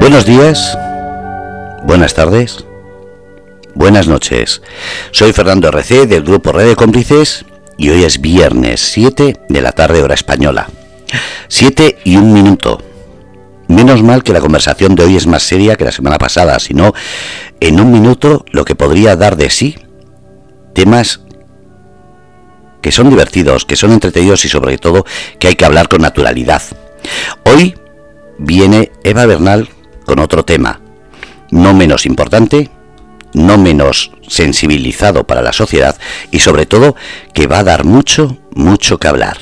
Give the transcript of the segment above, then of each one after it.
Buenos días, buenas tardes, buenas noches. Soy Fernando RC del grupo Red de Cómplices y hoy es viernes 7 de la tarde hora española. 7 y un minuto. Menos mal que la conversación de hoy es más seria que la semana pasada, sino en un minuto lo que podría dar de sí temas que son divertidos, que son entretenidos y sobre todo que hay que hablar con naturalidad. Hoy viene Eva Bernal con otro tema, no menos importante, no menos sensibilizado para la sociedad y sobre todo que va a dar mucho, mucho que hablar.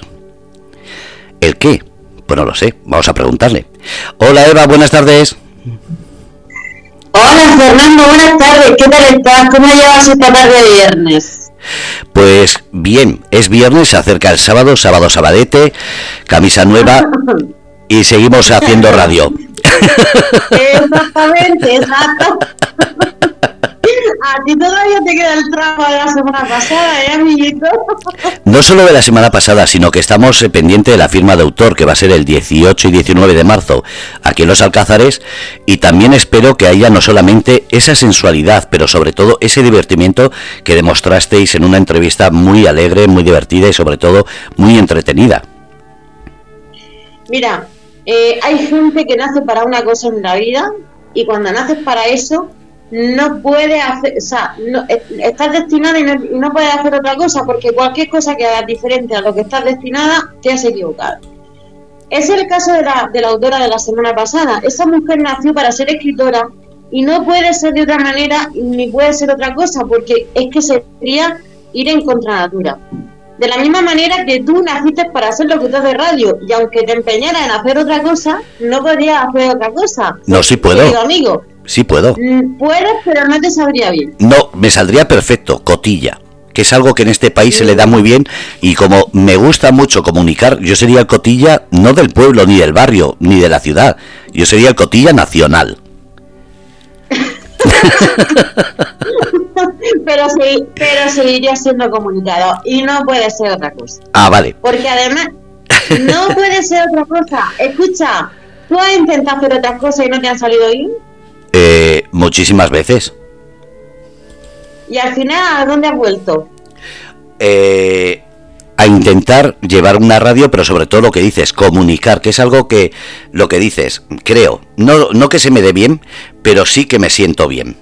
¿El qué? Pues no lo sé, vamos a preguntarle. Hola Eva, buenas tardes. Hola Fernando, buenas tardes, ¿qué tal estás? ¿Cómo llevas esta tarde de viernes? Pues bien, es viernes, se acerca el sábado, sábado sabadete, camisa nueva y seguimos haciendo radio. Exactamente, exacto. A ti todavía te queda el trabajo de la semana pasada, ¿eh, amiguito? No solo de la semana pasada, sino que estamos eh, pendiente de la firma de autor, que va a ser el 18 y 19 de marzo, aquí en Los Alcázares, y también espero que haya no solamente esa sensualidad, pero sobre todo ese divertimiento que demostrasteis en una entrevista muy alegre, muy divertida y sobre todo muy entretenida. Mira, eh, hay gente que nace para una cosa en la vida y cuando naces para eso no puedes hacer, o sea, no, eh, estás destinada y no, puedes hacer otra cosa porque cualquier cosa que hagas diferente a lo que estás destinada te has equivocado. Es el caso de la, de la autora de la semana pasada. Esa mujer nació para ser escritora y no puede ser de otra manera ni puede ser otra cosa porque es que sería ir en contra natura. De la misma manera que tú naciste para hacer lo que tú de radio y aunque te empeñaras en hacer otra cosa, no podrías hacer otra cosa. No, sí puedo. amigo. Sí puedo. Mm, puedes, pero no te sabría bien. No, me saldría perfecto, cotilla que es algo que en este país se le da muy bien y como me gusta mucho comunicar, yo sería el cotilla no del pueblo, ni del barrio, ni de la ciudad, yo sería el cotilla nacional. pero sí, pero seguiría siendo comunicado y no puede ser otra cosa. Ah, vale. Porque además no puede ser otra cosa. Escucha, ¿tú has intentado hacer otras cosas y no te han salido bien? Eh, muchísimas veces. ¿Y al final a dónde has vuelto? Eh, a intentar llevar una radio, pero sobre todo lo que dices, comunicar, que es algo que lo que dices, creo, no, no que se me dé bien, pero sí que me siento bien.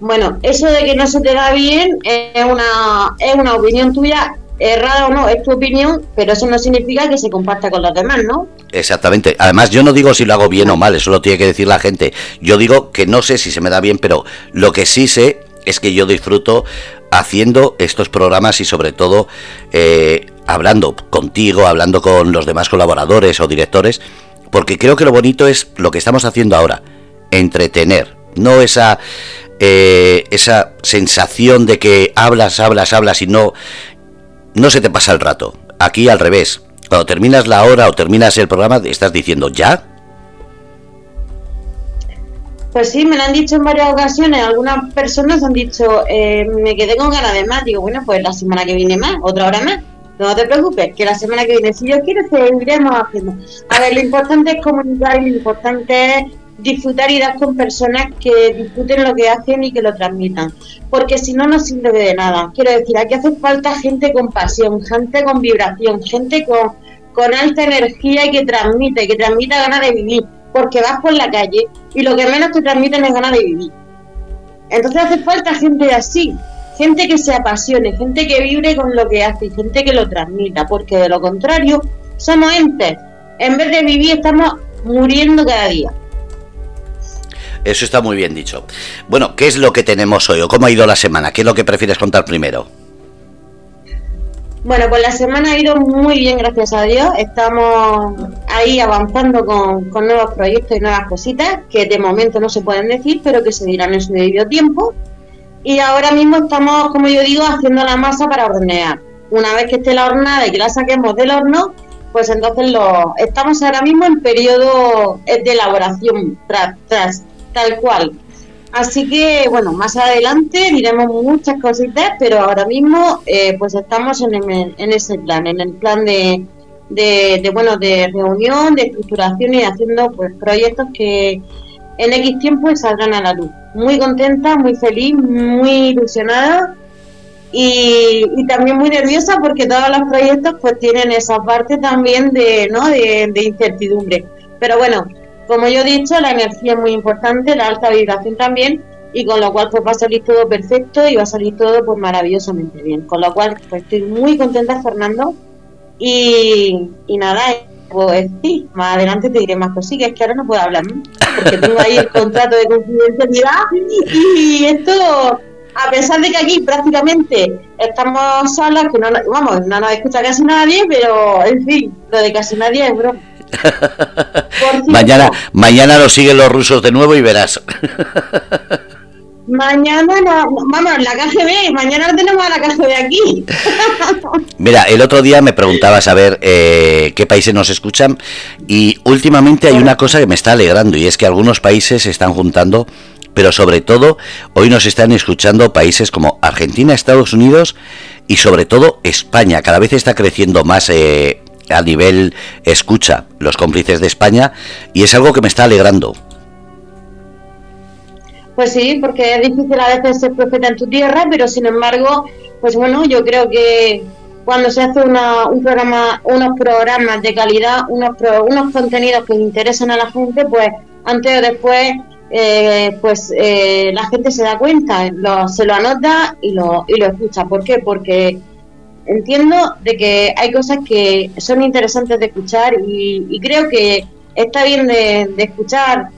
Bueno, eso de que no se te da bien es una, es una opinión tuya, errada o no, es tu opinión, pero eso no significa que se comparta con los demás, ¿no? Exactamente. Además, yo no digo si lo hago bien o mal, eso lo tiene que decir la gente. Yo digo que no sé si se me da bien, pero lo que sí sé es que yo disfruto haciendo estos programas y sobre todo eh, hablando contigo, hablando con los demás colaboradores o directores, porque creo que lo bonito es lo que estamos haciendo ahora, entretener, no esa eh, esa sensación de que hablas, hablas, hablas y no, no se te pasa el rato. Aquí al revés. Cuando terminas la hora o terminas el programa, estás diciendo ya. Pues sí, me lo han dicho en varias ocasiones. Algunas personas han dicho, eh, me quedé con ganas de más. Digo, bueno, pues la semana que viene más, otra hora más. No te preocupes, que la semana que viene, si Dios quiere, seguiremos haciendo. A ver, lo importante es comunicar y lo importante es disfrutar y dar con personas que disfruten lo que hacen y que lo transmitan. Porque si no, no sirve de nada. Quiero decir, aquí hace falta gente con pasión, gente con vibración, gente con, con alta energía y que transmite, que transmita ganas de vivir. Porque vas por la calle y lo que menos te transmiten es ganas de vivir. Entonces hace falta gente así, gente que se apasione, gente que vibre con lo que hace y gente que lo transmita. Porque de lo contrario, somos entes. En vez de vivir, estamos muriendo cada día. Eso está muy bien dicho. Bueno, ¿qué es lo que tenemos hoy o cómo ha ido la semana? ¿Qué es lo que prefieres contar primero? Bueno, pues la semana ha ido muy bien, gracias a Dios. Estamos ahí avanzando con, nuevos proyectos y nuevas cositas que de momento no se pueden decir, pero que se dirán en su debido tiempo. Y ahora mismo estamos, como yo digo, haciendo la masa para hornear. Una vez que esté la hornada y que la saquemos del horno, pues entonces lo estamos ahora mismo en periodo de elaboración tras tal cual. Así que, bueno, más adelante diremos muchas cositas, pero ahora mismo eh, pues estamos en, en, ese plan, en el plan de, de, bueno, de reunión, de estructuración y haciendo pues proyectos que, en X tiempo saldrán a la luz. Muy contenta, muy feliz, muy ilusionada y, también muy nerviosa porque todos los proyectos pues tienen esa parte también de, ¿no? de, incertidumbre. Pero bueno, como yo he dicho, la energía es muy importante, la alta vibración también y con lo cual pues va a salir todo perfecto y va a salir todo pues maravillosamente bien. Con lo cual pues estoy muy contenta Fernando y, nada, pues sí, más adelante te diré más cosillas, es que ahora no puedo hablar, porque tengo ahí el contrato de confidencialidad y esto, a pesar de que aquí prácticamente estamos solas, que no, vamos, no nos escucha casi nadie, pero en fin, lo de casi nadie es broma. Mañana, mañana lo siguen los rusos de nuevo y verás. Mañana no, vamos, la KGB, mañana tenemos a la KGB aquí. Mira, el otro día me preguntaba saber eh, qué países nos escuchan y últimamente hay una cosa que me está alegrando y es que algunos países se están juntando, pero sobre todo hoy nos están escuchando países como Argentina, Estados Unidos y sobre todo España. Cada vez está creciendo más eh, a nivel escucha los cómplices de España y es algo que me está alegrando. Pues sí, porque es difícil a veces ser profeta en tu tierra, pero sin embargo, pues bueno, yo creo que cuando se hace una, un programa, unos programas de calidad, unos, unos contenidos que interesan a la gente, pues antes o después, eh, pues eh, la gente se da cuenta, lo, se lo anota y lo, y lo escucha. ¿Por qué? Porque entiendo de que hay cosas que son interesantes de escuchar y, creo que está bien de, escuchar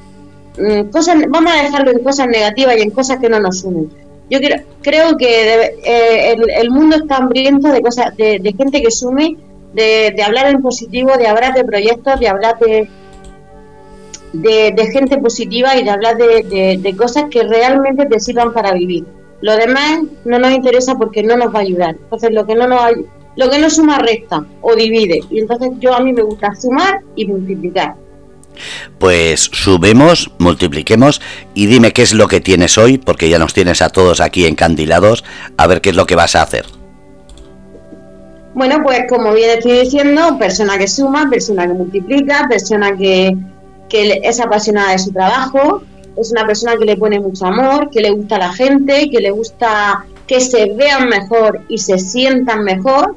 Mm, cosas, vamos a dejarlo en cosas negativas y en cosas que no nos unen. Yo creo, creo que eh, el, mundo está hambriento de cosas, de, gente que sume, de, hablar en positivo, de hablar de proyectos, de hablar de, de, gente positiva y de hablar de, cosas que realmente te sirvan para vivir. Lo demás no nos interesa porque no nos va a ayudar. Entonces, lo que no nos lo que no suma resta o divide. Y entonces yo a mí me gusta sumar y multiplicar. Pues subemos, multipliquemos y dime qué es lo que tienes hoy, porque ya nos tienes a todos aquí encandilados, a ver qué es lo que vas a hacer. Bueno, pues como bien estoy diciendo, persona que suma, persona que multiplica, persona que, que es apasionada de su trabajo, es una persona que le pone mucho amor, que le gusta a la gente, que le gusta que se vean mejor y se sientan mejor.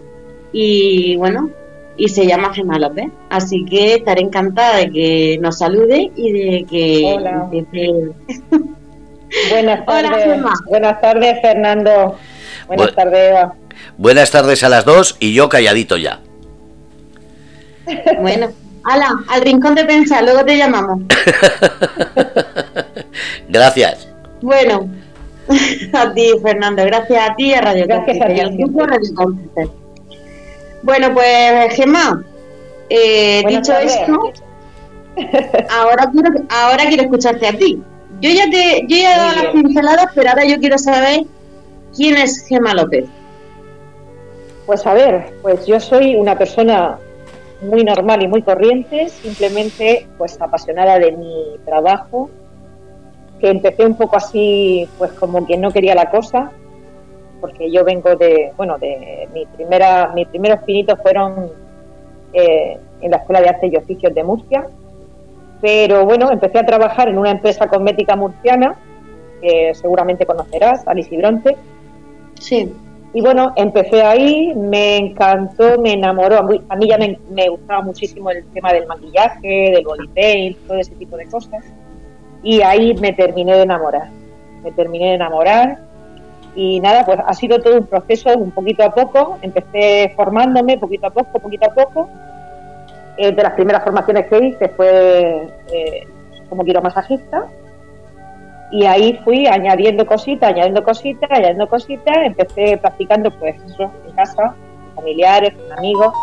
Y bueno, y se llama Gemma López. Así que estaré encantada de que nos salude y de que... Hola. Buenas tardes. Buenas tardes, Fernando. Buenas tardes, Eva. Buenas tardes a las dos y yo calladito ya. Bueno, ala, al rincón de pensar, luego te llamamos. Gracias. Bueno, a ti, Fernando, gracias a ti y a Radio Gracias a ti. Bueno, pues Gemma, eh, dicho esto, ahora quiero, ahora quiero escucharte a ti. Yo ya te, yo ya he dado las pinceladas, pero ahora yo quiero saber quién es Gemma López. Pues a ver, pues yo soy una persona muy normal y muy corriente, simplemente pues apasionada de mi trabajo, que empecé un poco así, pues como que no quería la cosa, porque yo vengo de, bueno, de mi primera, mis primeros pinitos fueron eh, en la Escuela de Arte y Oficios de Murcia, pero bueno, empecé a trabajar en una empresa cosmética murciana, que seguramente conocerás, Alice Bronte. Sí. Y bueno, empecé ahí, me encantó, me enamoró. A mí ya me, me gustaba muchísimo el tema del maquillaje, del body paint, todo ese tipo de cosas. Y ahí me terminé de enamorar. Me terminé de enamorar y nada, pues ha sido todo un proceso un poquito a poco. Empecé formándome poquito a poco, poquito a poco. Eh, de las primeras formaciones que hice fue eh, como quiromasajista. Y ahí fui añadiendo cositas, añadiendo cositas, añadiendo cositas. Empecé practicando pues eso en casa, familiares, amigos.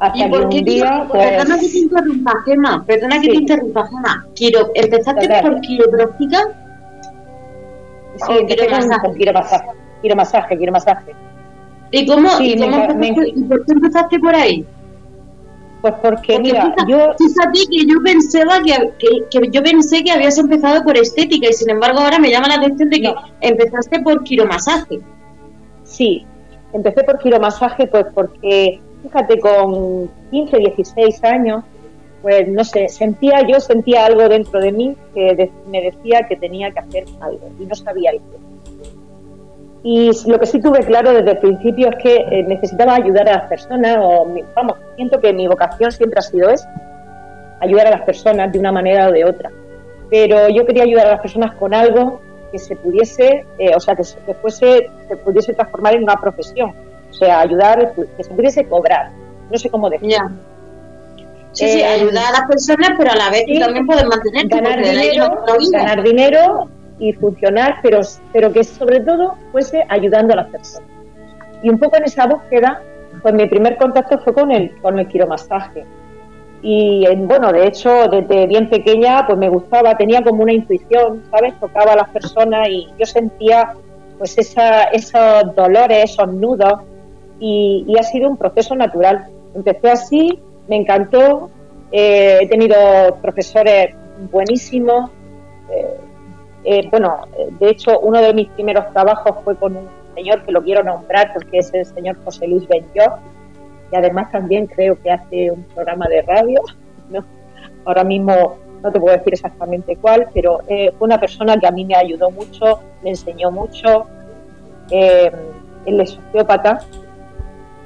Hasta que un día, pues... Perdona que te interrumpa, Gemma. Perdona que te interrumpa, Gemma. Quiero, ¿Empezaste por quiropráctica? Sí, quiero, masaje. quiero masaje, quiero masaje, quiero masaje. ¿Y cómo, ¿y, por qué empezaste por ahí? Pues porque, mira, yo... Fíjate que yo pensaba que, que, yo pensé que habías empezado por estética y sin embargo ahora me llama la atención de que empezaste por quiromasaje. Sí, empecé por quiromasaje pues porque, fíjate, con 15, 16 años pues no sé, sentía, yo sentía algo dentro de mí que me decía que tenía que hacer algo y no sabía qué. Y lo que sí tuve claro desde el principio es que eh, necesitaba ayudar a las personas, o vamos, siento que mi vocación siempre ha sido eso, ayudar a las personas de una manera o de otra. Pero yo quería ayudar a las personas con algo que se pudiese, eh, o sea, que, se, fuese, se pudiese transformar en una profesión. O sea, ayudar, que se pudiese cobrar. No sé cómo decirlo. Sí, sí, eh, ayudar a las personas, pero a la vez también poder mantener ganar dinero, ganar dinero y funcionar, pero, pero que sobre todo fuese ayudando a las personas. Y un poco en esa búsqueda, pues mi primer contacto fue con el, con el quiromasaje. Y bueno, de hecho, desde bien pequeña, pues me gustaba, tenía como una intuición, ¿sabes? Tocaba a las personas y yo sentía pues esa, esos dolores, esos nudos, y, y ha sido un proceso natural. Empecé así, me encantó, eh, he tenido profesores buenísimos, eh, eh, bueno, de hecho, uno de mis primeros trabajos fue con un señor que lo quiero nombrar porque es el señor José Luis Benjó, y además también creo que hace un programa de radio. ¿no? Ahora mismo no te puedo decir exactamente cuál, pero fue una persona que a mí me ayudó mucho, me enseñó mucho. Eh, él es osteópata.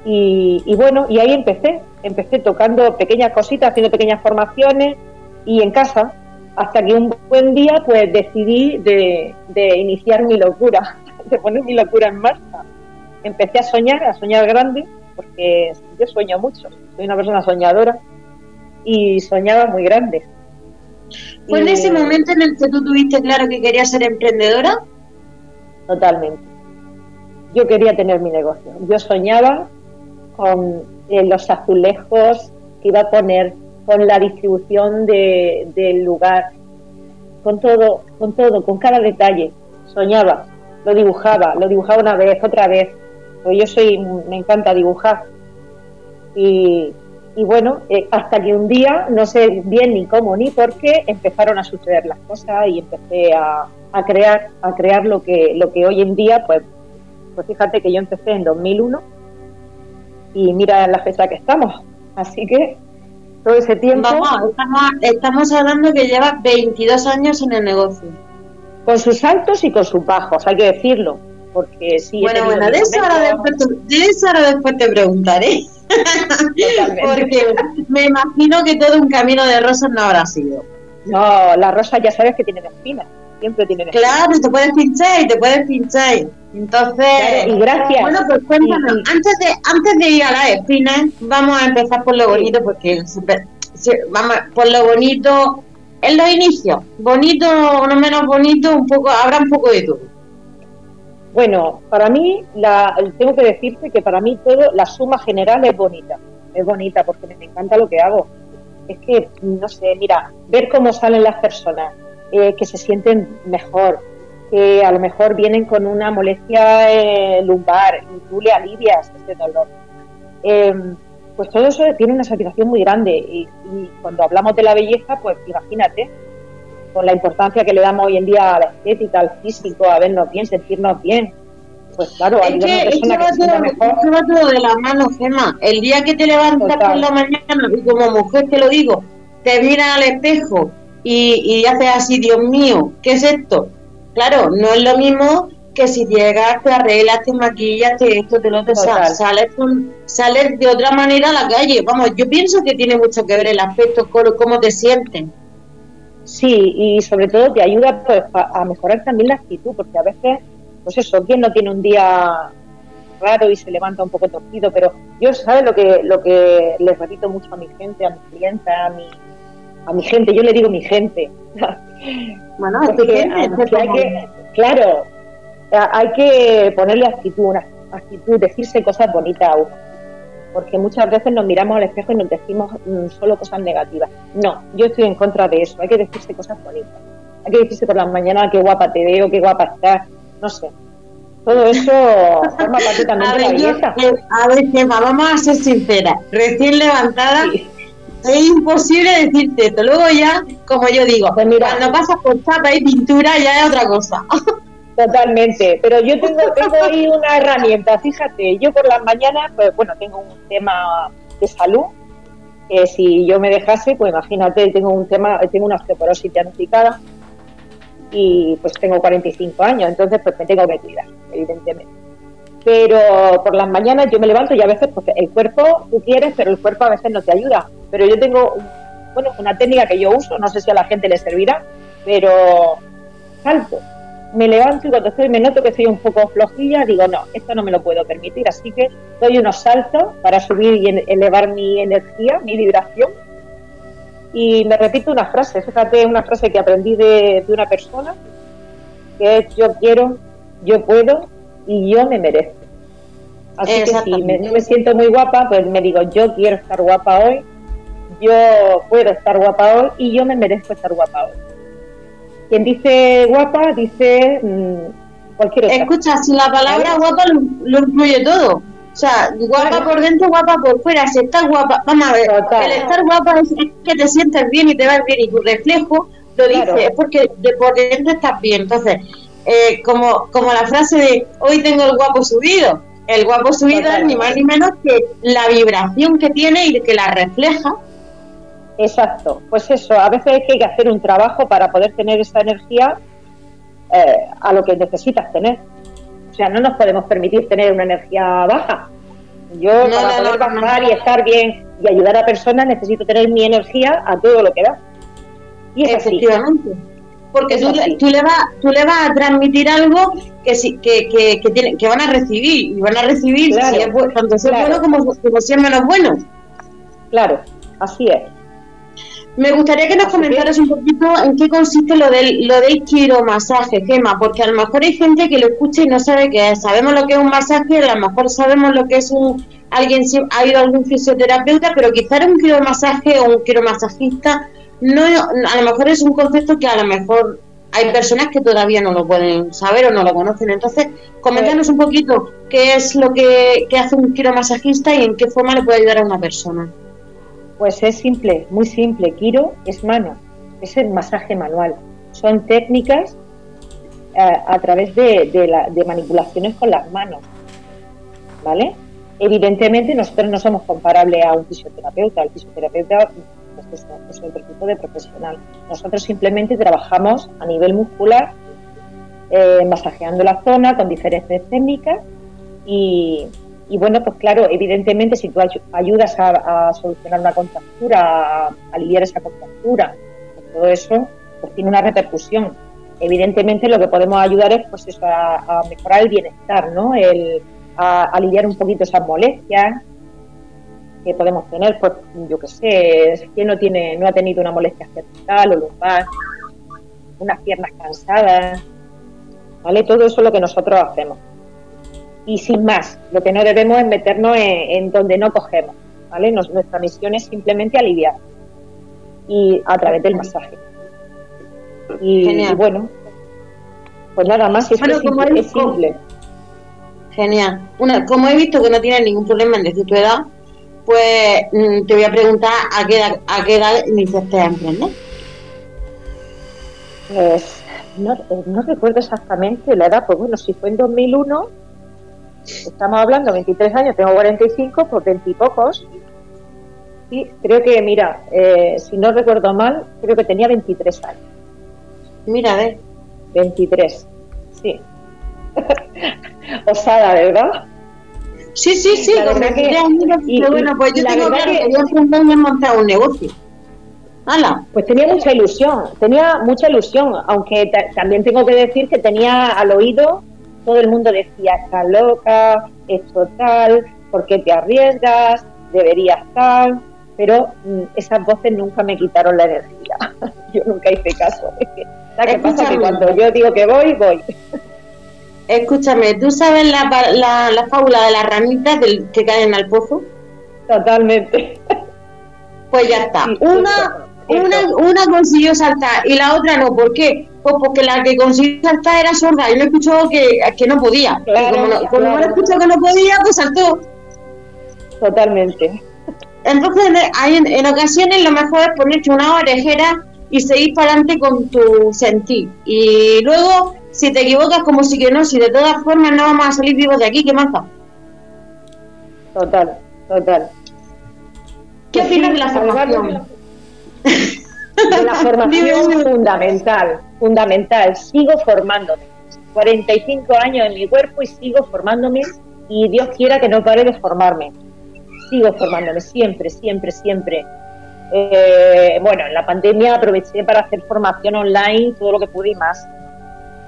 Y, y bueno, y ahí empecé. Empecé tocando pequeñas cositas, haciendo pequeñas formaciones y en casa, hasta que un buen día pues decidí de, iniciar mi locura, de poner mi locura en marcha. Empecé a soñar, a soñar grande, porque yo sueño mucho, soy una persona soñadora y soñaba muy grande. ¿Fue en ese momento en el que tú tuviste claro que querías ser emprendedora? Totalmente. Yo quería tener mi negocio. Yo soñaba con eh, los azulejos que iba a poner con la distribución de, del lugar, con todo, con todo, con cada detalle. Soñaba, lo dibujaba, lo dibujaba una vez, otra vez. Pues yo soy, me encanta dibujar. Y, y bueno, eh, hasta que un día, no sé bien ni cómo ni por qué, empezaron a suceder las cosas y empecé a, a crear, a crear lo que, lo que hoy en día, pues, pues fíjate que yo empecé en 2001 y mira la fecha que estamos. Así que todo ese tiempo. estamos, hablando que lleva 22 años en el negocio. Con sus altos y con sus bajos, hay que decirlo. Porque sí. Bueno, bueno, de eso, ahora después, te preguntaré. porque me imagino que todo un camino de rosas no habrá sido. No, la rosa ya sabes que tiene espinas. Siempre. Claro, y te puedes pinchar y te puedes pinchar. Entonces, y gracias. Bueno, pues cuéntanos, antes de antes de ir a las espinas, vamos a empezar por lo bonito, porque vamos por lo bonito, en los inicios, bonito o no menos bonito, un poco, habrá un poco de todo. Bueno, para mí, la, tengo que decirte que para mí todo, la suma general es bonita, es bonita porque me encanta lo que hago. Es que, no sé, mira, ver cómo salen las personas, eh, que se sienten mejor, que a lo mejor vienen con una molestia eh, lumbar y tú le alivias ese dolor. Em, pues todo eso tiene una satisfacción muy grande y, cuando hablamos de la belleza, pues imagínate, con la importancia que le damos hoy en día a la estética, al físico, a vernos bien, sentirnos bien. Pues claro, es que, es que va, todo, mejor. va todo de la mano, Gemma. El día que te levantas por la mañana, y como mujer te lo digo, te miras al espejo y, y haces así, Dios mío, ¿qué es esto? Claro, no es lo mismo que si llegas, te arreglas, te maquillas, te esto, te lo te sales, sales de otra manera a la calle. Vamos, yo pienso que tiene mucho que ver el aspecto, con cómo te sienten. Sí, y sobre todo te ayuda pues, a mejorar también la actitud, porque a veces, pues eso, ¿quién no tiene un día raro y se levanta un poco torcido? Pero yo, ¿sabes lo que, lo que les repito mucho a mi gente, a mis clientes, a mi, a mi gente? Yo le digo mi gente. Bueno, es que, claro, hay que ponerle actitud, una actitud, decirse cosas bonitas a uno. Porque muchas veces nos miramos al espejo y nos decimos mm, solo cosas negativas. No, yo estoy en contra de eso. Hay que decirse cosas bonitas. Hay que decirse por la mañana qué guapa te veo, qué guapa estás. No sé. Todo eso forma parte también de la belleza. a ver, Gemma, vamos a ser sinceras. Recién levantada, es imposible decirte esto. Luego ya, como yo digo, pues cuando pasas por chapa y pintura ya es otra cosa. Totalmente, pero yo tengo, tengo ahí una herramienta, fíjate, yo por las mañanas, pues bueno, tengo un tema de salud que si yo me dejase, pues imagínate, tengo un tema, tengo una osteoporosis diagnosticada y pues tengo 45 años, entonces pues me tengo que cuidar, evidentemente. Pero por las mañanas yo me levanto y a veces porque el cuerpo tú quieres, pero el cuerpo a veces no te ayuda. Pero yo tengo, bueno, una técnica que yo uso, no sé si a la gente le servirá, pero salto. Me levanto y cuando estoy, me noto que estoy un poco flojilla, digo, no, esto no me lo puedo permitir, así que doy unos saltos para subir y elevar mi energía, mi vibración, y me repito una frase, fíjate, una frase que aprendí de, una persona, que es yo quiero, yo puedo y yo me merezco. Así que si me, no me siento muy guapa, pues me digo, yo quiero estar guapa hoy, yo puedo estar guapa hoy y yo me merezco estar guapa hoy. Quien dice guapa dice mm, cualquier otra. Escucha, si la palabra guapa lo incluye todo. O sea, guapa por dentro, guapa por fuera. Si estás guapa, vamos a ver, el estar guapa es que te sientes bien y te vas bien y tu reflejo lo dice, es porque de por dentro estás bien. Entonces, eh, como, como la frase de hoy tengo el guapo subido, el guapo subido es ni más ni menos que la vibración que tiene y que la refleja. Exacto, pues eso, a veces hay que hacer un trabajo para poder tener esa energía eh, a lo que necesitas tener. O sea, no nos podemos permitir tener una energía baja. Yo para poder bajar y estar bien y ayudar a personas necesito tener mi energía a todo lo que da. Y es Efectivamente. Porque tú, tú, le vas, tú le vas a transmitir algo que, que, que, que, tiene, que van a recibir. Y van a recibir si es, tanto si bueno como, como si es menos bueno. Claro, así es. Me gustaría que nos comentaras un poquito en qué consiste lo del, lo del quiromasaje, Gema, porque a lo mejor hay gente que lo escucha y no sabe qué es. Sabemos lo que es un masaje, a lo mejor sabemos lo que es un alguien ha ido a algún fisioterapeuta, pero quizás un quiromasaje o un quiromasajista no a lo mejor es un concepto que a lo mejor hay personas que todavía no lo pueden saber o no lo conocen. Entonces, coméntanos un poquito qué es lo que, hace un quiromasajista y en qué forma le puede ayudar a una persona. Pues es simple, muy simple. Kiro es mano, es el masaje manual. Son técnicas eh, a través de, manipulaciones con las manos. ¿Vale? Evidentemente nosotros no somos comparables a un fisioterapeuta. El fisioterapeuta es otro tipo de profesional. Nosotros simplemente trabajamos a nivel muscular, eh, masajeando la zona con diferentes técnicas y, bueno, pues claro, evidentemente si tú ayudas a, solucionar una contractura, a aliviar esa contractura, pues todo eso pues tiene una repercusión. Evidentemente lo que podemos ayudar es pues a, mejorar el bienestar, ¿no? El, a, aliviar un poquito esas molestias que podemos tener, pues yo qué sé, que no tiene, no ha tenido una molestia cervical o lumbar, unas piernas cansadas, ¿vale? Todo eso es lo que nosotros hacemos y sin más. Lo que no debemos es meternos en, donde no cogemos. ¿vale? nuestra misión es simplemente aliviar y a través del masaje. Y, bueno, pues nada más, es, simple, Genial. Una, como he visto que no tienes ningún problema en decir tu edad, pues mm, te voy a preguntar a qué edad, a qué edad iniciaste a emprender. Pues no, no recuerdo exactamente la edad, pues bueno, si fue en 2001 estamos hablando 23 años, tengo 45, por 20 y pocos. Sí, creo que, mira, eh, si no recuerdo mal, creo que tenía 23 años. Mira, ver. 23, sí. Osada, ¿verdad? Sí, sí, sí. La verdad que, y, bueno, pues yo tengo claro que, que yo montar un negocio. ¡Hala! Pues tenía mucha ilusión, tenía mucha ilusión, aunque también tengo que decir que tenía al oído todo el mundo decía, está loca, es total, ¿por qué te arriesgas? Deberías tal, pero mm, esas voces nunca me quitaron la energía. yo nunca hice caso. ¿Qué pasa? Que cuando yo digo que voy, voy. Escúchame, ¿tú sabes la, la, la fábula de las ranitas del, que caen al pozo? Totalmente. Pues ya está. una, una, una consiguió saltar y la otra no. ¿Por qué? Pues porque la que consiguió saltar era sorda y no escuchó que, que no podía. como, no, como no escuchó que no podía, pues saltó. Totalmente. Entonces, hay, en, ocasiones lo mejor es ponerte una orejera y seguir para adelante con tu sentir. Y luego, si te equivocas, como si que no, si de todas formas no vamos a salir vivos de aquí, ¿qué más Total, total. ¿Qué opinas de la formación? De la formación fundamental, fundamental. Sigo formándome. 45 años en mi cuerpo y sigo formándome y Dios quiera que no pare de formarme. Sigo formándome siempre, siempre, siempre. Eh, bueno, en la pandemia aproveché para hacer formación online, todo lo que pude y más.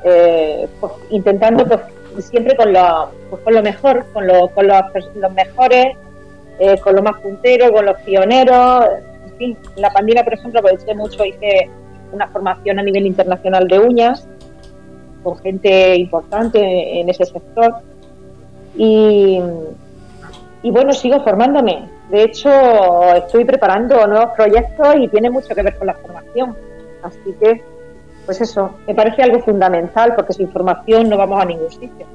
Eh, pues, intentando pues, siempre con lo, pues, con lo mejor, con, lo, con los, mejores, eh, con los más punteros, con los pioneros. En fin, la pandemia, por ejemplo, aproveché mucho, hice una formación a nivel internacional de uñas con gente importante en ese sector. Y, y bueno, sigo formándome. De hecho, estoy preparando nuevos proyectos y tiene mucho que ver con la formación. Así que, pues eso, me parece algo fundamental porque sin formación no vamos a ningún sitio.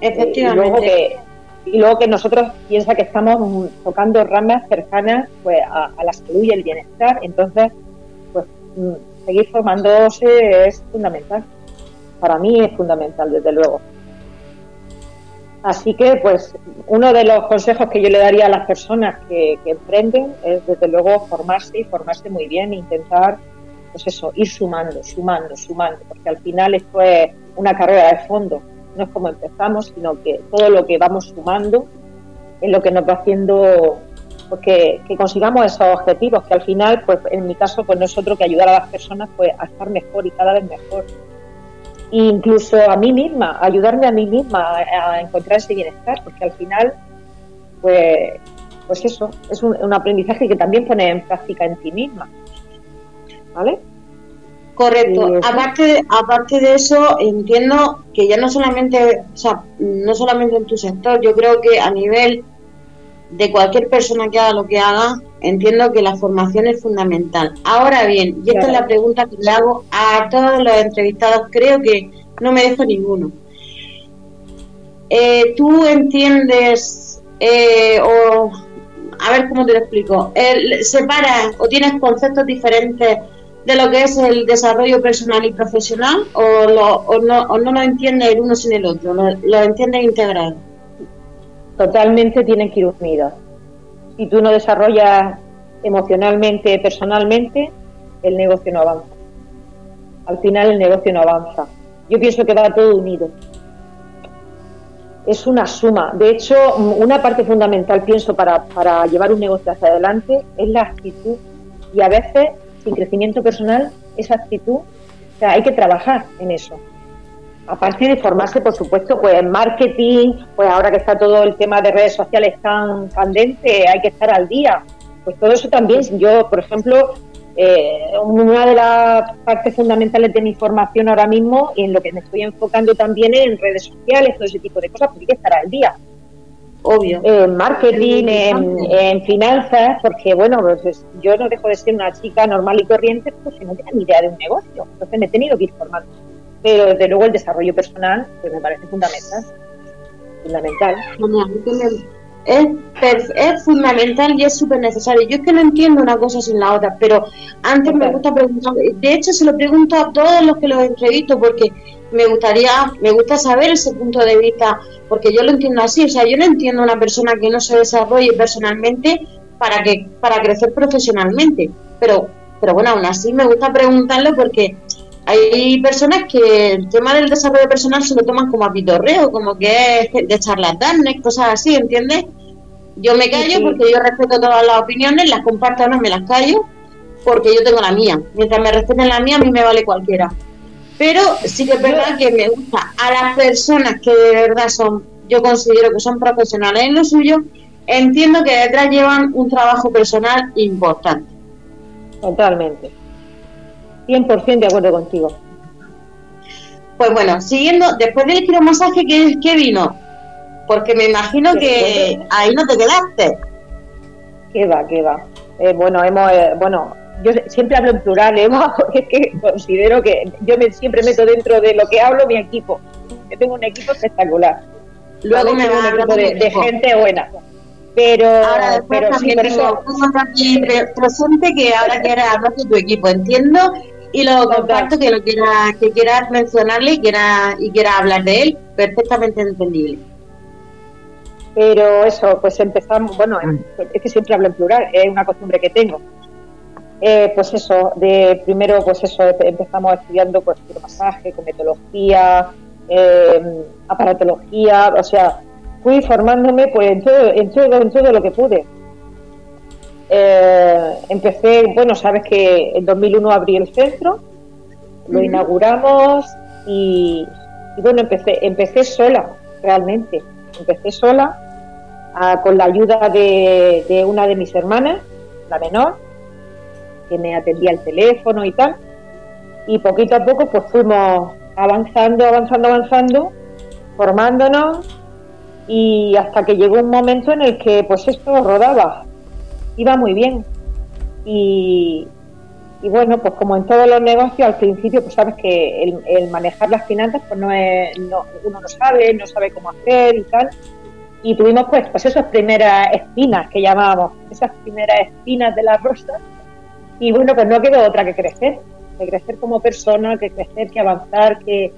Efectivamente. Y luego que, nosotros piensa que estamos tocando ramas cercanas pues, a, la salud y el bienestar. Entonces, pues mm, seguir formándose es fundamental. Para mí es fundamental, desde luego. Así que, pues, uno de los consejos que yo le daría a las personas que, emprenden es, desde luego, formarse y formarse muy bien e intentar, pues eso, ir sumando, sumando, sumando, porque al final esto es una carrera de fondo. No es como empezamos, sino que todo lo que vamos sumando es lo que nos va haciendo pues, que, consigamos esos objetivos, que al final, pues en mi caso, pues nosotros que ayudar a las personas pues, a estar mejor y cada vez mejor incluso a mí misma, ayudarme a mí misma a, encontrar ese bienestar, porque al final, pues, pues eso, es un, aprendizaje que también pone en práctica en ti misma. ¿Vale? Correcto. aparte, de, aparte de eso, entiendo que ya no solamente, o sea, no solamente en tu sector, yo creo que a nivel de cualquier persona que haga lo que haga, entiendo que la formación es fundamental. Ahora bien, y esta es la pregunta que le hago a todos los entrevistados, creo que no me dejo ninguno. Eh, ¿Tú entiendes eh, o a ver cómo te lo explico? ¿Separas o tienes conceptos diferentes de lo que es el desarrollo personal y profesional o, no, o no lo entiendes el uno sin el otro? ¿Lo, lo entiendes integrado? totalmente tienen que ir unidos. Si tú no desarrollas emocionalmente, personalmente, el negocio no avanza. Al final el negocio no avanza. Yo pienso que va todo unido. Es una suma. De hecho, una parte fundamental, pienso, para, para llevar un negocio hacia adelante es la actitud. Y a veces, sin crecimiento personal, esa actitud, o sea, hay que trabajar en eso aparte de formarse, por supuesto, pues en marketing, pues ahora que está todo el tema de redes sociales tan candente, hay que estar al día. Pues todo eso también, yo, por ejemplo, eh, una de las partes fundamentales de mi formación ahora mismo y en lo que me estoy enfocando también es en redes sociales, todo ese tipo de cosas, porque hay que estar al día. Obvio. En marketing, en, finanzas, porque bueno, pues yo no dejo de ser una chica normal y corriente, pues que no tengo ni idea de un negocio. Entonces me he tenido que ir formando pero desde luego el desarrollo personal pues me parece fundamental. Fundamental. Es, es fundamental y es súper necesario. Yo es que no entiendo una cosa sin la otra, pero antes me gusta preguntar, de hecho se lo pregunto a todos los que los entrevisto porque me gustaría, me gusta saber ese punto de vista, porque yo lo entiendo así, o sea, yo no entiendo a una persona que no se desarrolle personalmente para que, para crecer profesionalmente, pero, pero bueno, aún así me gusta preguntarle porque hay personas que el tema del desarrollo personal se lo toman como a pitorreo, como que es de charlatanes, cosas así, ¿entiendes? Yo me callo porque yo respeto todas las opiniones, las comparto o no me las callo, porque yo tengo la mía. Mientras me respeten la mía, a mí me vale cualquiera. Pero sí que es verdad que me gusta a las personas que de verdad son, yo considero que son profesionales en lo suyo, entiendo que detrás llevan un trabajo personal importante. Totalmente. 100% de acuerdo contigo. Pues bueno, siguiendo, después del quiromasaje, ¿qué, ¿qué vino? Porque me imagino que ahí no te quedaste. ¿Qué va, qué va? Eh, bueno, hemos, eh, bueno, yo siempre hablo en plural, Eva, porque es que considero que yo me, siempre meto dentro de lo que hablo mi equipo. Yo tengo un equipo espectacular. Luego me tengo un equipo de, gente buena. Pero, ahora pero sí, tengo aquí presente que ahora quieres hablar de tu equipo, entiendo y lo comparto que lo quiera que quieras mencionarle y quiera y quiera hablar de él perfectamente entendible Pero eso, pues empezamos, bueno, es que siempre hablo en plural, es una costumbre que tengo. Eh, pues eso, de primero pues eso, empezamos estudiando pues masaje, cometología, eh, aparatología, o sea, fui formándome pues en todo, en todo, en todo lo que pude. Eh, empecé, bueno, sabes que en 2001 abrí el centro, lo inauguramos y, bueno, empecé, empecé sola, realmente. Empecé sola con la ayuda de, de, una de mis hermanas, la menor, me atendía el teléfono y tal. Y poquito a poco pues fuimos avanzando, avanzando, avanzando, formándonos y hasta que llegó un momento en el que pues esto rodaba, iba muy bien. Y, y bueno, pues como en todos los negocios, al principio, pues sabes que el, manejar las finanzas, pues no es, no, uno no sabe, no sabe cómo hacer y tal. Y tuvimos pues, pues esas primeras espinas que llamábamos, esas primeras espinas de la rosa. Y bueno, pues no quedó otra que crecer, que crecer como persona, que crecer, que avanzar, que...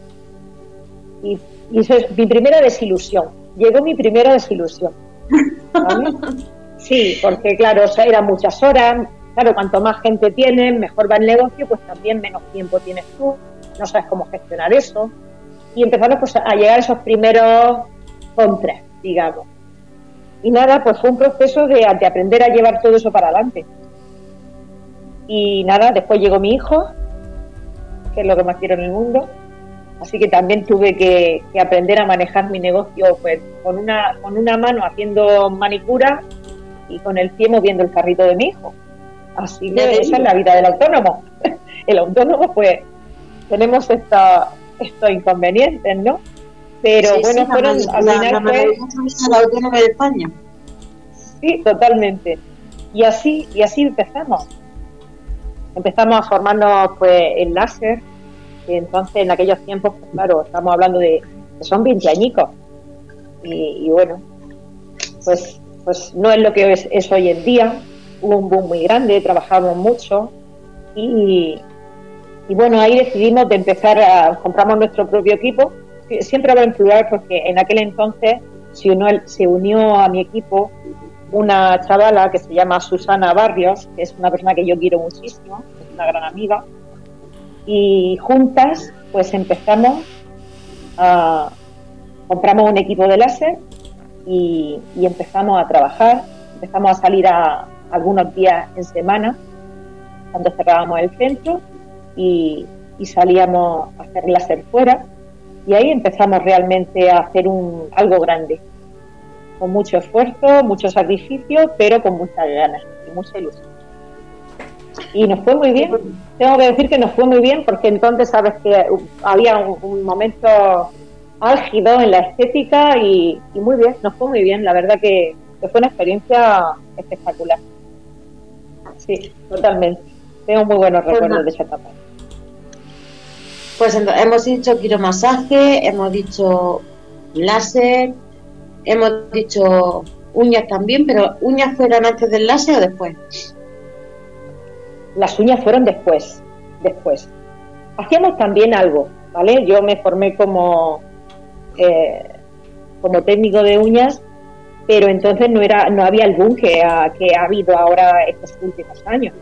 Y, y eso es mi primera desilusión. Llegó mi primera desilusión. Sí, porque claro, o sea, eran muchas horas, Claro, cuanto más gente tienes, mejor va el negocio, pues también menos tiempo tienes tú, no sabes cómo gestionar eso. Y empezamos pues, a llegar esos primeros contras, digamos. Y nada, pues fue un proceso de, aprender a llevar todo eso para adelante. Y nada, después llegó mi hijo, que es lo que más quiero en el mundo. Así que también tuve que, que, aprender a manejar mi negocio pues, con, una, con una mano haciendo manicura y con el pie moviendo el carrito de mi hijo. Así que esa es la vida del autónomo. El autónomo, pues, tenemos esta, estos inconvenientes, ¿no? Pero bueno, fueron al final la, autónoma de España. Sí, totalmente. Y así, y así empezamos. Empezamos a formarnos pues en láser, y entonces en aquellos tiempos, pues, claro, estamos hablando de son 20 añicos. Y, bueno, pues, pues no es lo que es hoy en día, hubo un boom muy grande, trabajamos mucho y, bueno, ahí decidimos de empezar a compramos nuestro propio equipo. Siempre hablo en plural porque en aquel entonces se unió, se unió a mi equipo una chavala que se llama Susana Barrios, que es una persona que yo quiero muchísimo, es una gran amiga, y juntas pues empezamos a compramos un equipo de láser y empezamos a trabajar, empezamos a salir a, algunos días en semana, cuando cerrábamos el centro y, salíamos a hacer láser fuera. Y ahí empezamos realmente a hacer un, algo grande, con mucho esfuerzo, mucho sacrificio, pero con muchas ganas y mucha ilusión. Y nos fue muy bien, tengo que decir que nos fue muy bien porque entonces sabes que había un, momento álgido en la estética y, muy bien, nos fue muy bien, la verdad que fue una experiencia espectacular. Sí, totalmente. Tengo muy buenos pues recuerdos de esa etapa. Pues hemos dicho quiromasaje, hemos dicho láser, hemos dicho uñas también, pero ¿uñas fueron antes del láser o después? Las uñas fueron después, después. Hacíamos también algo, ¿vale? Yo me formé como, eh, como técnico de uñas pero entonces no era no había el boom que ha, que ha habido ahora estos últimos años.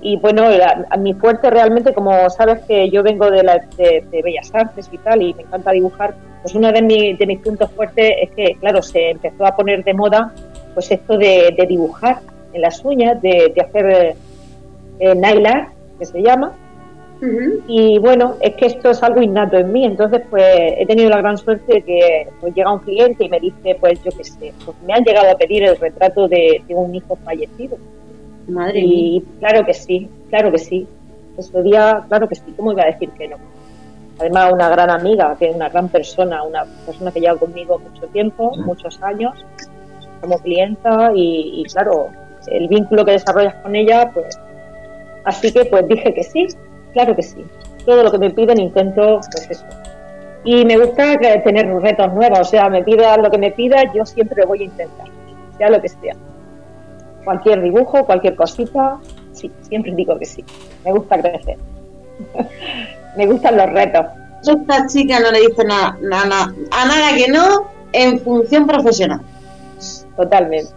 Y bueno, a, mi fuerte realmente, como sabes que yo vengo de, la, de, Bellas Artes y tal, y me encanta dibujar, pues uno de, de mis puntos fuertes es que, claro, se empezó a poner de moda pues esto de, dibujar en las uñas, de, hacer eh, nail art, que se llama, y bueno, es que esto es algo innato en mí, entonces pues he tenido la gran suerte de que pues llega un cliente y me dice, pues yo qué sé, pues me han llegado a pedir el retrato de, un hijo fallecido. Madre y claro que sí, claro que sí. Ese día, claro que sí, ¿cómo iba a decir que no? Además, una gran amiga, que es una gran persona, una persona que lleva conmigo mucho tiempo, muchos años, como clienta, y, y claro, el vínculo que desarrollas con ella, pues así que pues dije que sí, Claro que sí. Todo lo que me piden intento, pues eso. Y me gusta tener retos nuevos, o sea, me pida lo que me pida, yo siempre lo voy a intentar, sea lo que sea. Cualquier dibujo, cualquier cosita, sí, siempre digo que sí. Me gusta crecer. me gustan los retos. Esta chica no le dice nada, nada, a nada que no, en función profesional. Totalmente.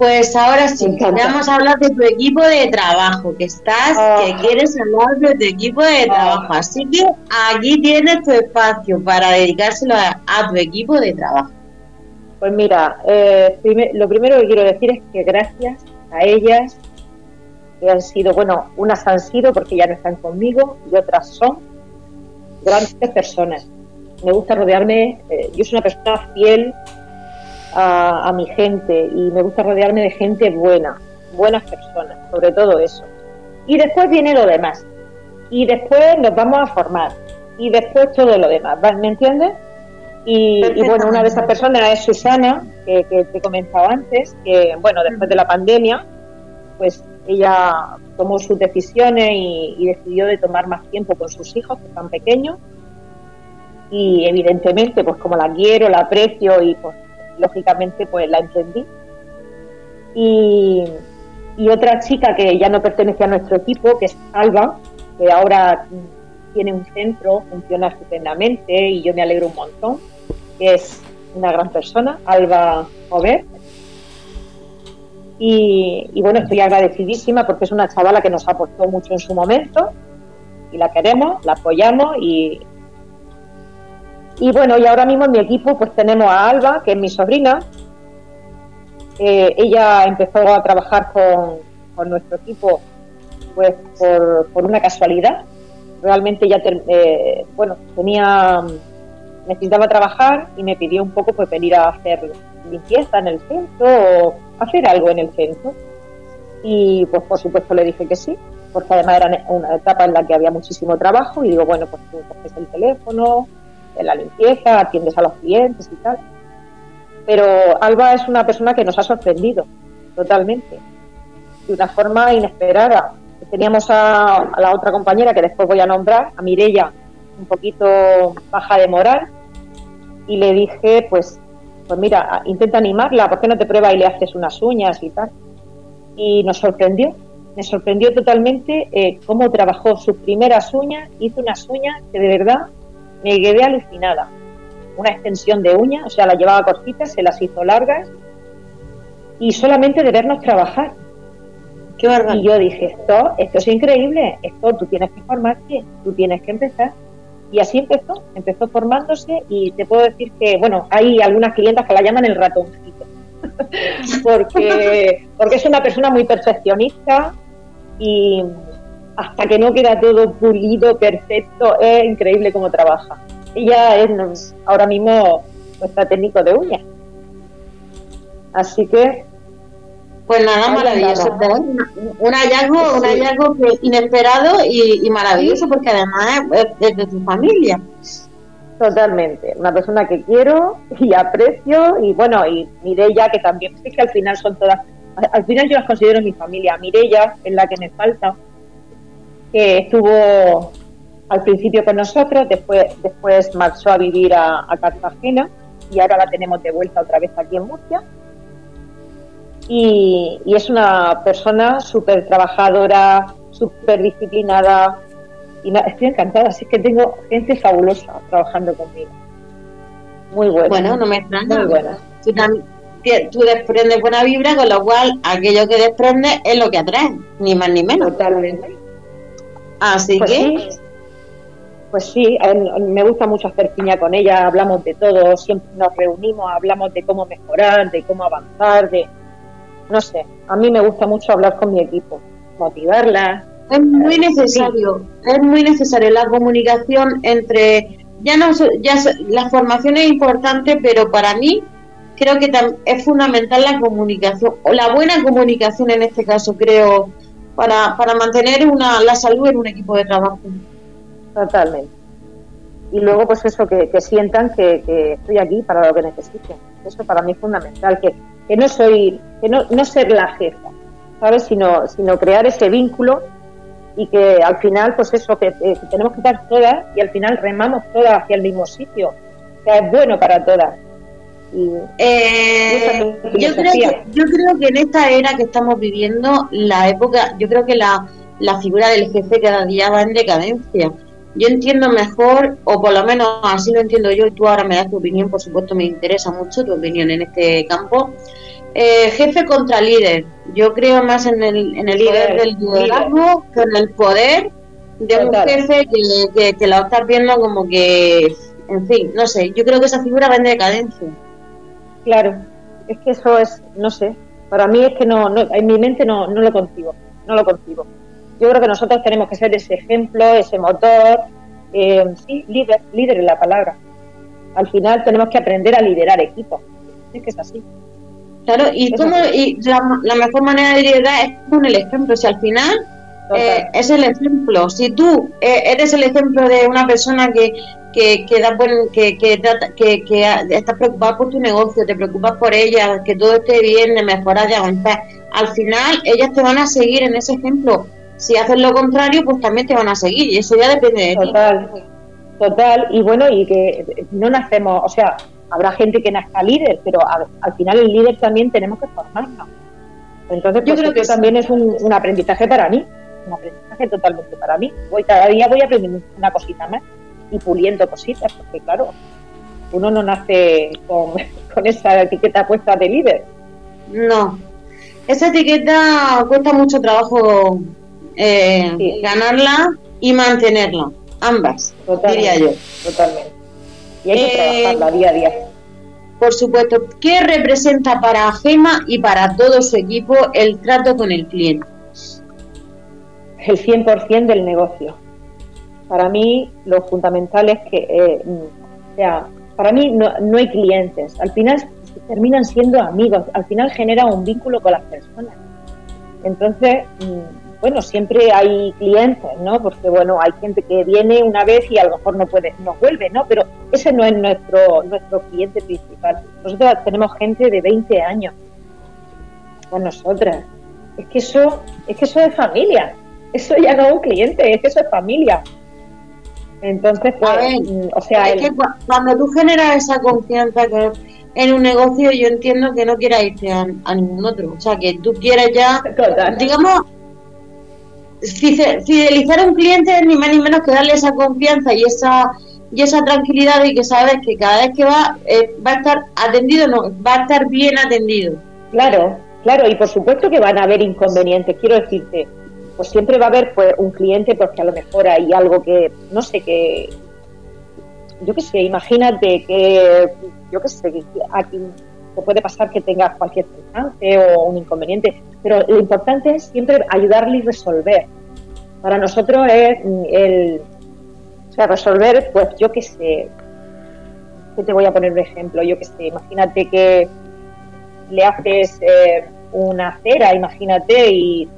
Pues ahora sí, vamos a hablar de tu equipo de trabajo, que estás, que ah. quieres hablar de tu equipo de trabajo. Así que aquí tienes tu espacio para dedicárselo a, tu equipo de trabajo. Pues mira, eh, lo primero que quiero decir es que gracias a ellas, que han sido, bueno, unas han sido porque ya no están conmigo y otras son grandes personas. Me gusta rodearme, eh, yo soy una persona fiel a, mi gente y me gusta rodearme de gente buena, buenas personas, sobre todo eso. Y después viene lo demás. Y después nos vamos a formar. Y después todo lo demás. ¿Me entiendes? Y, bueno, una de esas personas es Susana, que, te he comentado antes, que bueno, después de la pandemia, pues ella tomó sus decisiones y, decidió de tomar más tiempo con sus hijos, que están pequeños. Y evidentemente, pues como la quiero, la aprecio y pues lógicamente pues la entendí. Y, otra chica que ya no pertenece a nuestro equipo, que es Alba, que ahora tiene un centro, funciona estupendamente y yo me alegro un montón, que es una gran persona, Alba Jover. Y, y, bueno, estoy agradecidísima porque es una chavala que nos aportó mucho en su momento y la queremos, la apoyamos y, y bueno, y ahora mismo en mi equipo pues tenemos a Alba, que es mi sobrina. Eh, ella empezó a trabajar con, nuestro equipo pues por, una casualidad. Realmente ella, eh, bueno, tenía, necesitaba trabajar y me pidió un poco pues venir a hacer limpieza en el centro o hacer algo en el centro. Y pues por supuesto le dije que sí, porque además era una etapa en la que había muchísimo trabajo y digo, bueno, pues tú coges el teléfono, la limpieza, atiendes a los clientes y tal. Pero Alba es una persona que nos ha sorprendido totalmente, de una forma inesperada. Teníamos a, la otra compañera que después voy a nombrar, a Mirella, un poquito baja de moral, y le dije, pues, pues mira, intenta animarla, ¿por qué no te pruebas y le haces unas uñas y tal? Y nos sorprendió, me sorprendió totalmente eh, cómo trabajó sus primeras uñas, hizo unas uñas que de verdad me quedé alucinada. Una extensión de uña, o sea, la llevaba cortitas, se las hizo largas y solamente de vernos trabajar. Qué y yo dije, esto, esto es increíble, esto tú tienes que formarte, tú tienes que empezar. Y así empezó, empezó formándose y te puedo decir que, bueno, hay algunas clientas que la llaman el ratoncito, porque, porque es una persona muy perfeccionista y, hasta que no queda todo pulido, perfecto, es increíble cómo trabaja. Ella es ahora mismo nuestra técnico de uñas. Así que pues nada, maravilloso. Un hallazgo, un hallazgo inesperado y, maravilloso porque además es, de tu familia. Totalmente. Una persona que quiero y aprecio y bueno, y Mirella que también, es que al final son todas, al final yo las considero mi familia. Mirella es la que me falta, que estuvo al principio con nosotros, después, después marchó a vivir a, Cartagena y ahora la tenemos de vuelta otra vez aquí en Murcia. Y, es una persona súper trabajadora, súper disciplinada y estoy encantada, así que tengo gente fabulosa trabajando conmigo. Muy buena. Bueno, no me extraña. Muy buena. Tú, tú desprendes buena vibra, con lo cual aquello que desprende es lo que atrae, ni más ni menos. Totalmente. Así pues que... Pues sí, me gusta mucho hacer piña con ella, hablamos de todo, siempre nos reunimos, hablamos de cómo mejorar, de cómo avanzar, de... No sé, a mí me gusta mucho hablar con mi equipo, motivarla. Es muy necesario, es muy necesario la comunicación entre... Ya no, ya la formación es importante, pero para mí creo que es fundamental la comunicación, o la buena comunicación en este caso, creo, para, para mantener una, la salud en un equipo de trabajo. Totalmente. Y luego, pues eso, que, sientan que, estoy aquí para lo que necesiten. Eso para mí es fundamental, que, que no soy, que no, no ser la jefa, ¿sabes? Sino, sino crear ese vínculo y que al final, pues eso, que, tenemos que estar todas y al final remamos todas hacia el mismo sitio. que es bueno para todas. Eh, yo, creo que, yo creo que en esta era que estamos viviendo, la época, yo creo que la, la figura del jefe cada día va en decadencia. Yo entiendo mejor, o por lo menos así lo entiendo yo, y tú ahora me das tu opinión, por supuesto me interesa mucho tu opinión en este campo. Eh, jefe contra líder. Yo creo más en el, en el líder del liderazgo que en el poder de un jefe que, que, lo estás viendo como que, en fin, no sé, yo creo que esa figura va en decadencia. Claro, es que eso es, no sé, para mí es que no, no en mi mente no, no lo concibo, no lo concibo. Yo creo que nosotros tenemos que ser ese ejemplo, ese motor, eh, sí, líder, líder es la palabra. Al final tenemos que aprender a liderar equipos, es que es así. Claro, y, cómo, y la, mejor manera de liderar es con el ejemplo. Si al final eh, es el ejemplo, si tú eh, eres el ejemplo de una persona que, que, que, da que, que, que, que estás preocupada por tu negocio, te preocupas por ella, que todo esté bien, de mejorar, de avanzar, al final ellas te van a seguir en ese ejemplo. Si haces lo contrario, pues también te van a seguir y eso ya depende de total, ti. Total, y bueno, y que no nacemos, o sea, habrá gente que nazca líder, pero al final el líder también tenemos que formarnos. Entonces, yo pues creo que también es un, aprendizaje para mí, un aprendizaje totalmente para mí. Voy, cada día voy aprendiendo una cosita más y puliendo cositas, porque claro, uno no nace con, esa etiqueta puesta de líder. No, esa etiqueta cuesta mucho trabajo eh, ganarla y mantenerla, ambas, diría yo. Totalmente. Y hay que eh, trabajarla día a día. Por supuesto, ¿qué representa para Gema y para todo su equipo el trato con el cliente? El 100% del negocio. Para mí, lo fundamental es que, eh, o sea, para mí no, no hay clientes. Al final terminan siendo amigos. Al final genera un vínculo con las personas. Entonces, mm, bueno, siempre hay clientes, ¿no? Porque, bueno, hay gente que viene una vez y a lo mejor no puede, no vuelve, ¿no? Pero ese no es nuestro, nuestro cliente principal. Nosotros tenemos gente de 20 años con nosotras. Es que eso, es que eso es familia. Eso ya no es un cliente, es que eso es familia. Entonces, pues, mm, o sea, es que cuando tú generas esa confianza que en un negocio, yo entiendo que no quieras irte a, ningún otro. O sea, que tú quieres ya, digamos, fidelizar a un cliente ni más ni menos que darle esa confianza y esa y esa tranquilidad y que sabes que cada vez que va eh, va a estar atendido, no, va a estar bien atendido. Claro, claro, y por supuesto que van a haber inconvenientes, quiero decirte, pues siempre va a haber pues un cliente porque pues, a lo mejor hay algo que, no sé, que, yo qué sé, imagínate que, yo qué sé, que aquí te puede pasar que tengas cualquier percance o un inconveniente, pero lo importante es siempre ayudarle y resolver. Para nosotros es el, o sea, resolver, pues yo qué sé, que te voy a poner un ejemplo, yo qué sé, imagínate que le haces eh, una cera, imagínate, y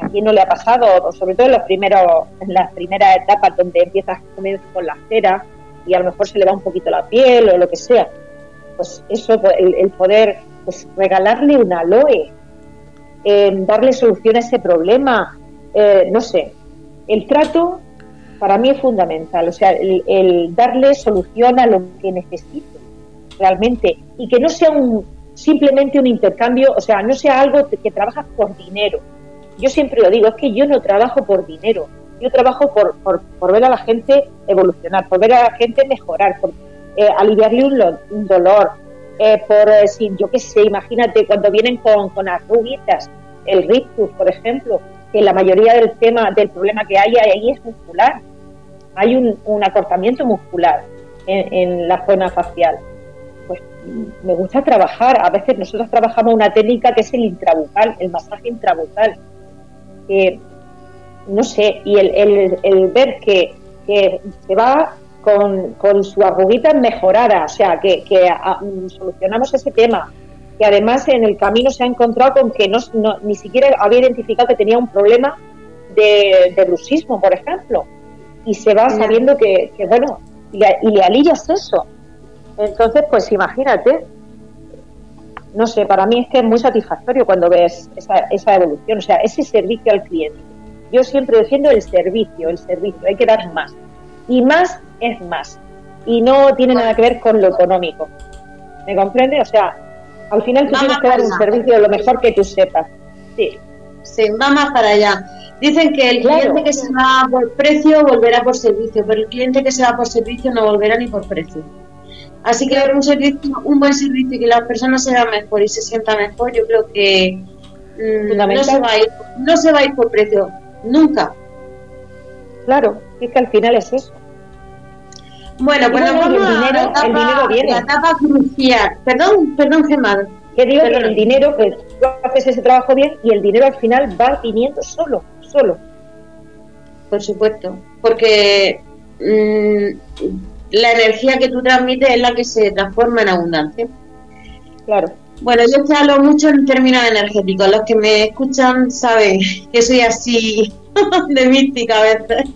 a quién no le ha pasado, sobre todo en los primeros, en las primeras etapas donde empiezas con la cera y a lo mejor se le va un poquito la piel o lo que sea pues eso, pues, el, poder pues, regalarle una aloe, eh, darle solución a ese problema, eh, no sé, el trato para mí es fundamental, o sea, el, darle solución a lo que necesite realmente. Y que no sea un, simplemente un intercambio, o sea, no sea algo que trabajas por dinero. Yo siempre lo digo, es que yo no trabajo por dinero, yo trabajo por, por, ver a la gente evolucionar, por ver a la gente mejorar, por eh, aliviarle un, dolor, eh, por decir, yo qué sé, imagínate cuando vienen con, con arruguitas, el rictus, por ejemplo, que la mayoría del tema, del problema que hay ahí es muscular. Hay un, acortamiento muscular en, la zona facial. Pues me gusta trabajar, a veces nosotros trabajamos una técnica que es el intrabucal, el masaje intrabucal. No sé, y el, el, el ver que, que se va con, con su arruguita mejorada, o sea, que, que solucionamos ese tema, que además en el camino se ha encontrado con que no, ni siquiera había identificado que tenía un problema de, de bruxismo, por ejemplo, y se va sabiendo que, que bueno, y, le alivias eso. Entonces, pues imagínate, no sé, para mí es que es muy satisfactorio cuando ves esa, esa evolución, o sea, ese servicio al cliente. Yo siempre defiendo el servicio, el servicio, hay que dar más. Y más es más. Y no tiene nada que ver con lo económico. ¿Me comprende? O sea, al final tú tienes que dar un servicio de lo mejor que tú sepas. Sí. Sí, va más para allá. Dicen que el cliente que se va por precio volverá por servicio, pero el cliente que se va por servicio no volverá ni por precio. Así que un servicio, un buen servicio y que las personas se vean mejor y se sientan mejor, yo creo que mm, no, se va a ir, no se va a ir por precio, nunca. Claro, es que al final es eso. Bueno, pues vamos el dinero, etapa, el dinero viene. La etapa crucial. Perdón, perdón, Gemma. Que digo que el dinero, que tú haces ese trabajo bien y el dinero al final va viniendo solo, solo. Por supuesto, porque mm, la energía que tú transmites es la que se transforma en abundancia. Claro. Bueno, yo te hablo mucho en términos energéticos. Los que me escuchan saben que soy así de mística a veces.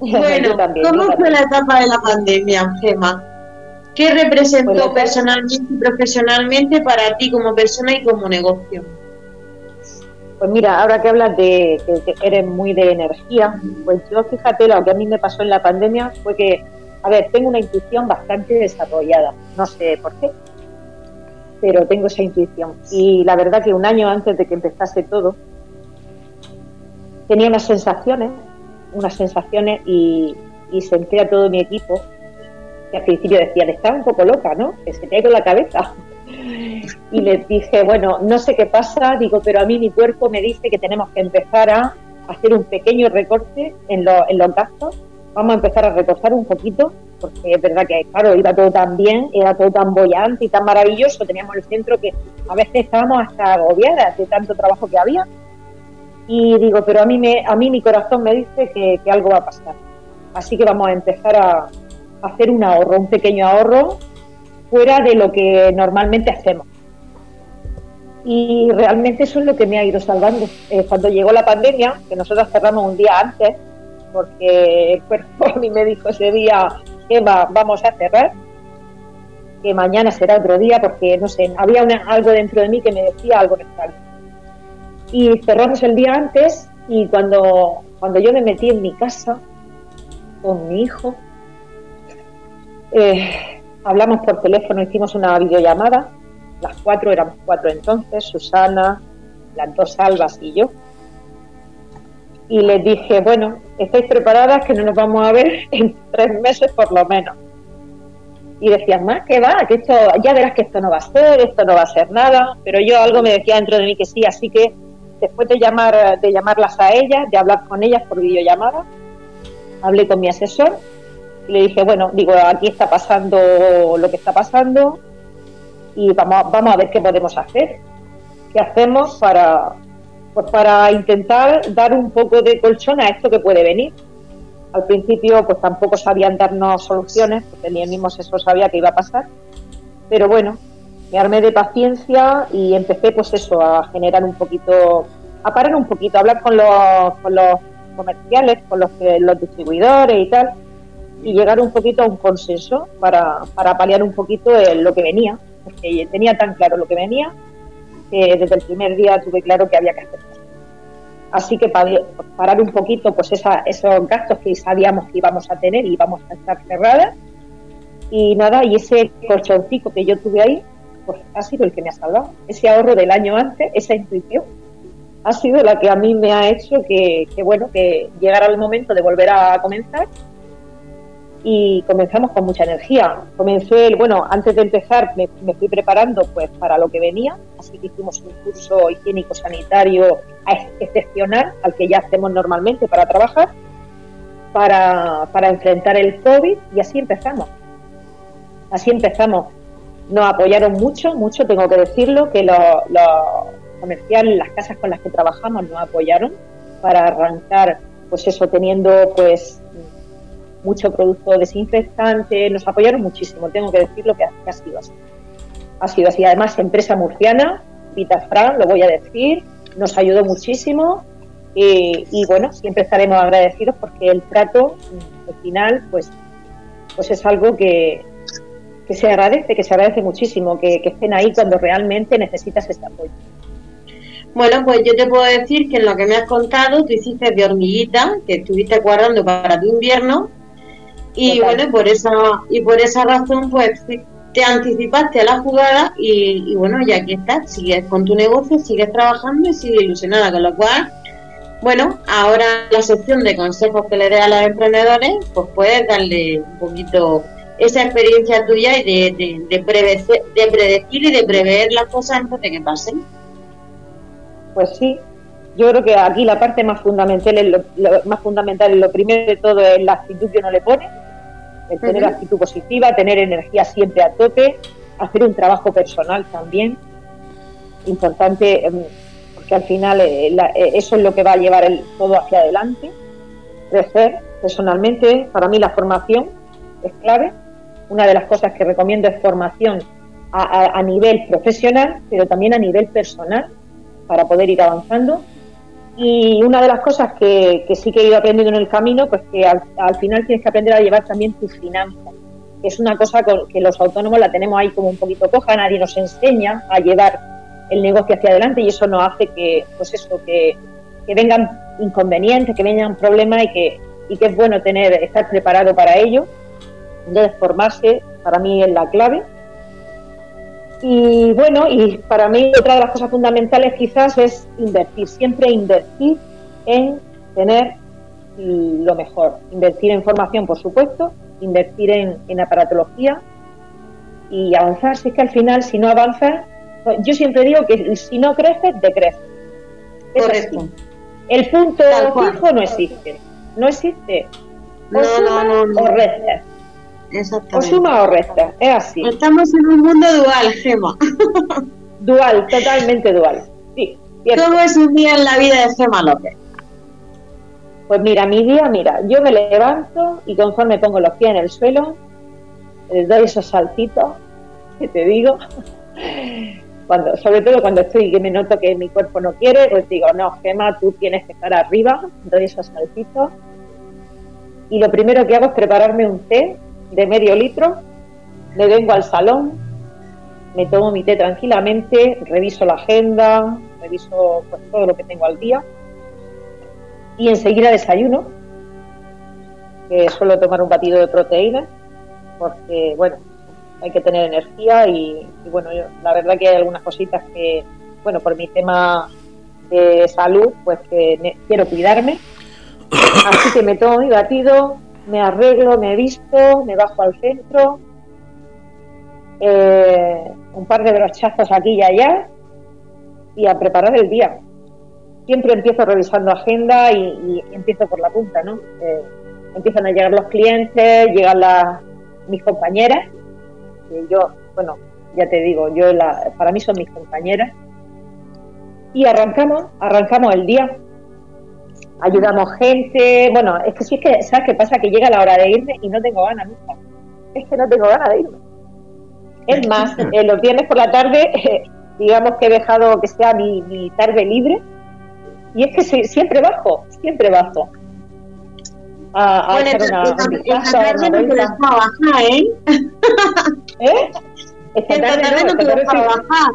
Bueno, ¿cómo fue la etapa de la pandemia, Gemma? ¿Qué representó pues personalmente y profesionalmente para ti como persona y como negocio? Pues mira, ahora que hablas de que eres muy de energía, pues yo fíjate, lo que a mí me pasó en la pandemia fue que, a ver, tengo una intuición bastante desarrollada, no sé por qué, pero tengo esa intuición. Y la verdad que un año antes de que empezase todo, tenía unas sensaciones, unas sensaciones y, y senté a todo mi equipo que al principio decían, está un poco loca, ¿no? Que se te ha ido la cabeza. Y les dije, bueno, no sé qué pasa, digo, pero a mí mi cuerpo me dice que tenemos que empezar a hacer un pequeño recorte en, en los gastos. Vamos a empezar a recortar un poquito, porque es verdad que, claro, iba todo tan bien, era todo tan bollante y tan maravilloso. Teníamos el centro que a veces estábamos hasta agobiadas de tanto trabajo que había. Y digo, pero a mí, me, a mí mi corazón me dice que, algo va a pasar. Así que vamos a empezar a, hacer un ahorro, un pequeño ahorro fuera de lo que normalmente hacemos. Y realmente eso es lo que me ha ido salvando. Eh, cuando llegó la pandemia, que nosotros cerramos un día antes, porque el cuerpo a mí me dijo ese día, Eva, vamos a cerrar, que mañana será otro día, porque no sé, había algo dentro de mí que me decía algo extraño. Y cerramos el día antes y cuando, cuando yo me metí en mi casa con mi hijo, eh, hablamos por teléfono, hicimos una videollamada, las cuatro, éramos cuatro entonces, Susana, las dos Albas y yo. Y les dije, bueno, ¿estáis preparadas que no nos vamos a ver en tres meses por lo menos? Y decían, más que va, que esto, ya verás que esto no va a ser, esto no va a ser nada, pero yo algo me decía dentro de mí que sí, así que después de llamar, de llamarlas a ellas, de hablar con ellas por videollamada, hablé con mi asesor y le dije, bueno, digo, aquí está pasando lo que está pasando y vamos, vamos a ver qué podemos hacer. ¿Qué hacemos para, pues para intentar dar un poco de colchón a esto que puede venir? Al principio, pues tampoco sabían darnos soluciones, porque ni el mismo eso sabía que iba a pasar. Pero bueno, me armé de paciencia y empecé, pues eso, a generar un poquito, a parar un poquito, a hablar con los, con los comerciales, con los, los distribuidores y tal, y llegar un poquito a un consenso para, para paliar un poquito lo que venía, porque tenía tan claro lo que venía que desde el primer día tuve claro que había que hacer. Así que para parar un poquito pues esa, esos gastos que sabíamos que íbamos a tener y íbamos a estar cerradas. Y nada, y ese colchoncito que yo tuve ahí, pues ha sido el que me ha salvado. Ese ahorro del año antes, esa intuición, ha sido la que a mí me ha hecho que, que bueno, que llegara el momento de volver a comenzar y comenzamos con mucha energía. Comencé, bueno, antes de empezar me, fui preparando pues para lo que venía, así que hicimos un curso higiénico sanitario excepcional al que ya hacemos normalmente para trabajar, para, para enfrentar el COVID y así empezamos. Así empezamos. Nos apoyaron mucho, mucho, tengo que decirlo, que los, comerciales, las casas con las que trabajamos nos apoyaron para arrancar, pues eso, teniendo pues mucho producto desinfectante, nos apoyaron muchísimo, tengo que decirlo que ha, sido así. Ha sido así. Además, empresa murciana, Vitafran, lo voy a decir, nos ayudó muchísimo y, bueno, siempre estaremos agradecidos porque el trato, al final, pues, pues es algo que, que se agradece, que se agradece muchísimo, que, que estén ahí cuando realmente necesitas este apoyo. Bueno, pues yo te puedo decir que en lo que me has contado, tú hiciste de hormiguita, que estuviste guardando para tu invierno, y bueno, por esa, y por esa razón, pues te anticipaste a la jugada y, bueno, ya aquí estás, sigues con tu negocio, sigues trabajando y sigues ilusionada, con lo cual bueno, ahora la sección de consejos que le dé a los emprendedores, pues puedes darle un poquito esa experiencia tuya y de, de, predecir, y de prever las cosas antes de que pasen. Pues sí, yo creo que aquí la parte más fundamental, es lo, más fundamental es lo primero de todo es la actitud que uno le pone, el tener actitud positiva, tener energía siempre a tope, hacer un trabajo personal también, importante, em, porque al final eh, eh, eso es lo que va a llevar el, todo hacia adelante, crecer personalmente, para mí la formación es clave, una de las cosas que recomiendo es formación a, nivel profesional, pero también a nivel personal, para poder ir avanzando. Y una de las cosas que, sí que he ido aprendiendo en el camino, pues que al, final tienes que aprender a llevar también tus finanzas, que es una cosa que los autónomos la tenemos ahí como un poquito coja, nadie nos enseña a llevar el negocio hacia adelante y eso nos hace que, pues eso, que, que vengan inconvenientes, que vengan problemas y que, y que es bueno tener, estar preparado para ello entonces, formarse para mí es la clave. Y bueno, y para mí otra de las cosas fundamentales quizás es invertir, siempre invertir en tener lo mejor. Invertir en formación, por supuesto, invertir en, aparatología y avanzar. Si es que al final, si no avanzas, pues yo siempre digo que si no creces, decreces. Correcto. El punto fijo no existe. No existe. O no, no, no, o o suma o resta, es así. Estamos en un mundo dual, Gema. dual, totalmente dual. Sí, ¿Cómo es un día en la vida de Gema López? Pues mira, mi día, mira, yo me levanto y conforme pongo los pies en el suelo, les doy esos saltitos que te digo, cuando, sobre todo cuando estoy que me noto que mi cuerpo no quiere, pues digo, no, Gema, tú tienes que estar arriba, doy esos saltitos. Y lo primero que hago es prepararme un té de medio litro, me vengo al salón, me tomo mi té tranquilamente, reviso la agenda, reviso pues, todo lo que tengo al día y enseguida desayuno, que suelo tomar un batido de proteína, porque bueno, hay que tener energía y, bueno, yo, la verdad que hay algunas cositas que, bueno, por mi tema de salud, pues que quiero cuidarme. Así que me tomo mi batido, me arreglo, me visto, me bajo al centro, eh, un par de brochazos aquí y allá y a preparar el día. Siempre empiezo revisando agenda y, empiezo por la punta, ¿no? Eh, empiezan a llegar los clientes, llegan las, mis compañeras, que yo, bueno, ya te digo, yo la, para mí son mis compañeras, y arrancamos, arrancamos el día ayudamos gente. Bueno, es que sí es que, ¿sabes qué pasa? Que llega la hora de irme y no tengo ganas nunca. Es que no tengo ganas de irme. Es más, eh, los viernes por la tarde, digamos que he dejado que sea mi, tarde libre. Y es que siempre bajo, siempre bajo. A, a bueno, esta, tarde no te dejo bajar, ¿eh? ¿Eh? Esta tarde, no, te dejo bajar.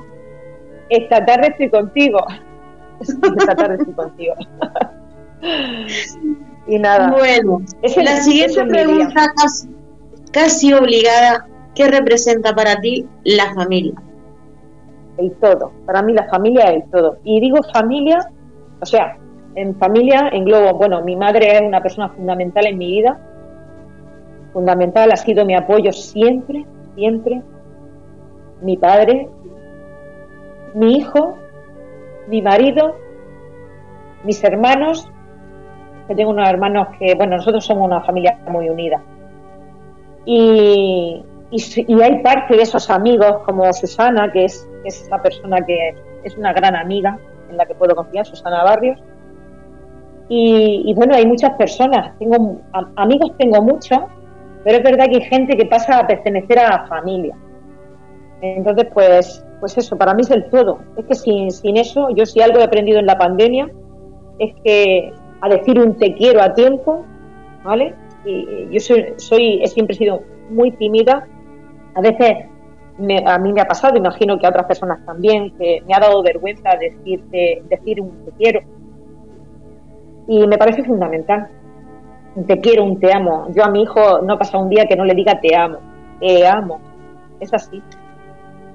Esta tarde estoy contigo. Esta tarde estoy contigo. y nada. Bueno, la siguiente pregunta casi, obligada, ¿qué representa para ti la familia? El todo. Para mí la familia es el todo. Y digo familia, o sea, en familia englobo, bueno, mi madre es una persona fundamental en mi vida. Fundamental ha sido mi apoyo siempre, siempre. Mi padre, mi hijo, mi marido, mis hermanos tengo unos hermanos que, bueno, nosotros somos una familia muy unida. Y, y, hay parte de esos amigos, como Susana, que es, es una persona que es una gran amiga en la que puedo confiar, Susana Barrios. Y, bueno, hay muchas personas, tengo amigos tengo muchos, pero es verdad que hay gente que pasa a pertenecer a la familia. Entonces, pues, pues eso, para mí es el todo. Es que sin, sin eso, yo si algo he aprendido en la pandemia, es que a decir un te quiero a tiempo, ¿vale? Y yo soy, soy he siempre sido muy tímida. A veces a mí me ha pasado, imagino que a otras personas también, que me ha dado vergüenza decirte, decir un te quiero. Y me parece fundamental. Un te quiero, un te amo. Yo a mi hijo no pasa un día que no le diga te amo. Te amo. Es así.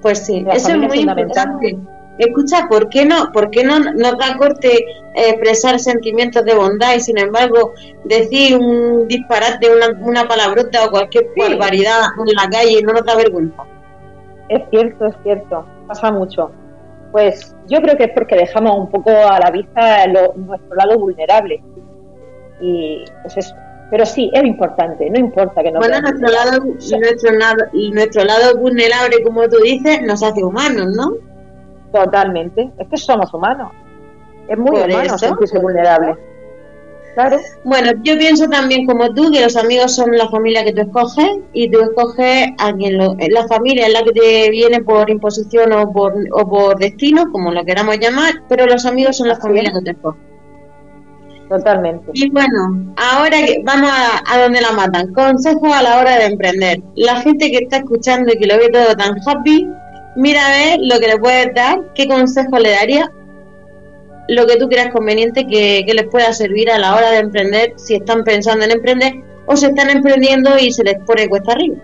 Pues sí, eso es muy importante. Escucha, ¿por qué no, por qué no nos da corte eh, expresar sentimientos de bondad y sin embargo decir un disparate, una, una palabrota o cualquier barbaridad en la calle no nos da vergüenza? Es cierto, es cierto, pasa mucho. Pues yo creo que es porque dejamos un poco a la vista nuestro lado vulnerable. Y pues eso. Pero sí, es importante, no importa que no. Bueno, nuestro lado, nuestro, lado, nuestro lado vulnerable, como tú dices, nos hace humanos, ¿no? Totalmente. Es que somos humanos. Es muy humano sentirse vulnerable. Claro. Bueno, yo pienso también como tú que los amigos son la familia que tú escoges y tú escoges a quien lo, la familia es la que te viene por imposición o por, o por destino, como lo queramos llamar, pero los amigos son la familia que tú escoges. Totalmente. Y bueno, ahora que vamos a, a, donde la matan. Consejos a la hora de emprender. La gente que está escuchando y que lo ve todo tan happy, mira a ver lo que le puedes dar, qué consejo le daría lo que tú creas conveniente que, les pueda servir a la hora de emprender, si están pensando en emprender o se están emprendiendo y se les pone cuesta arriba.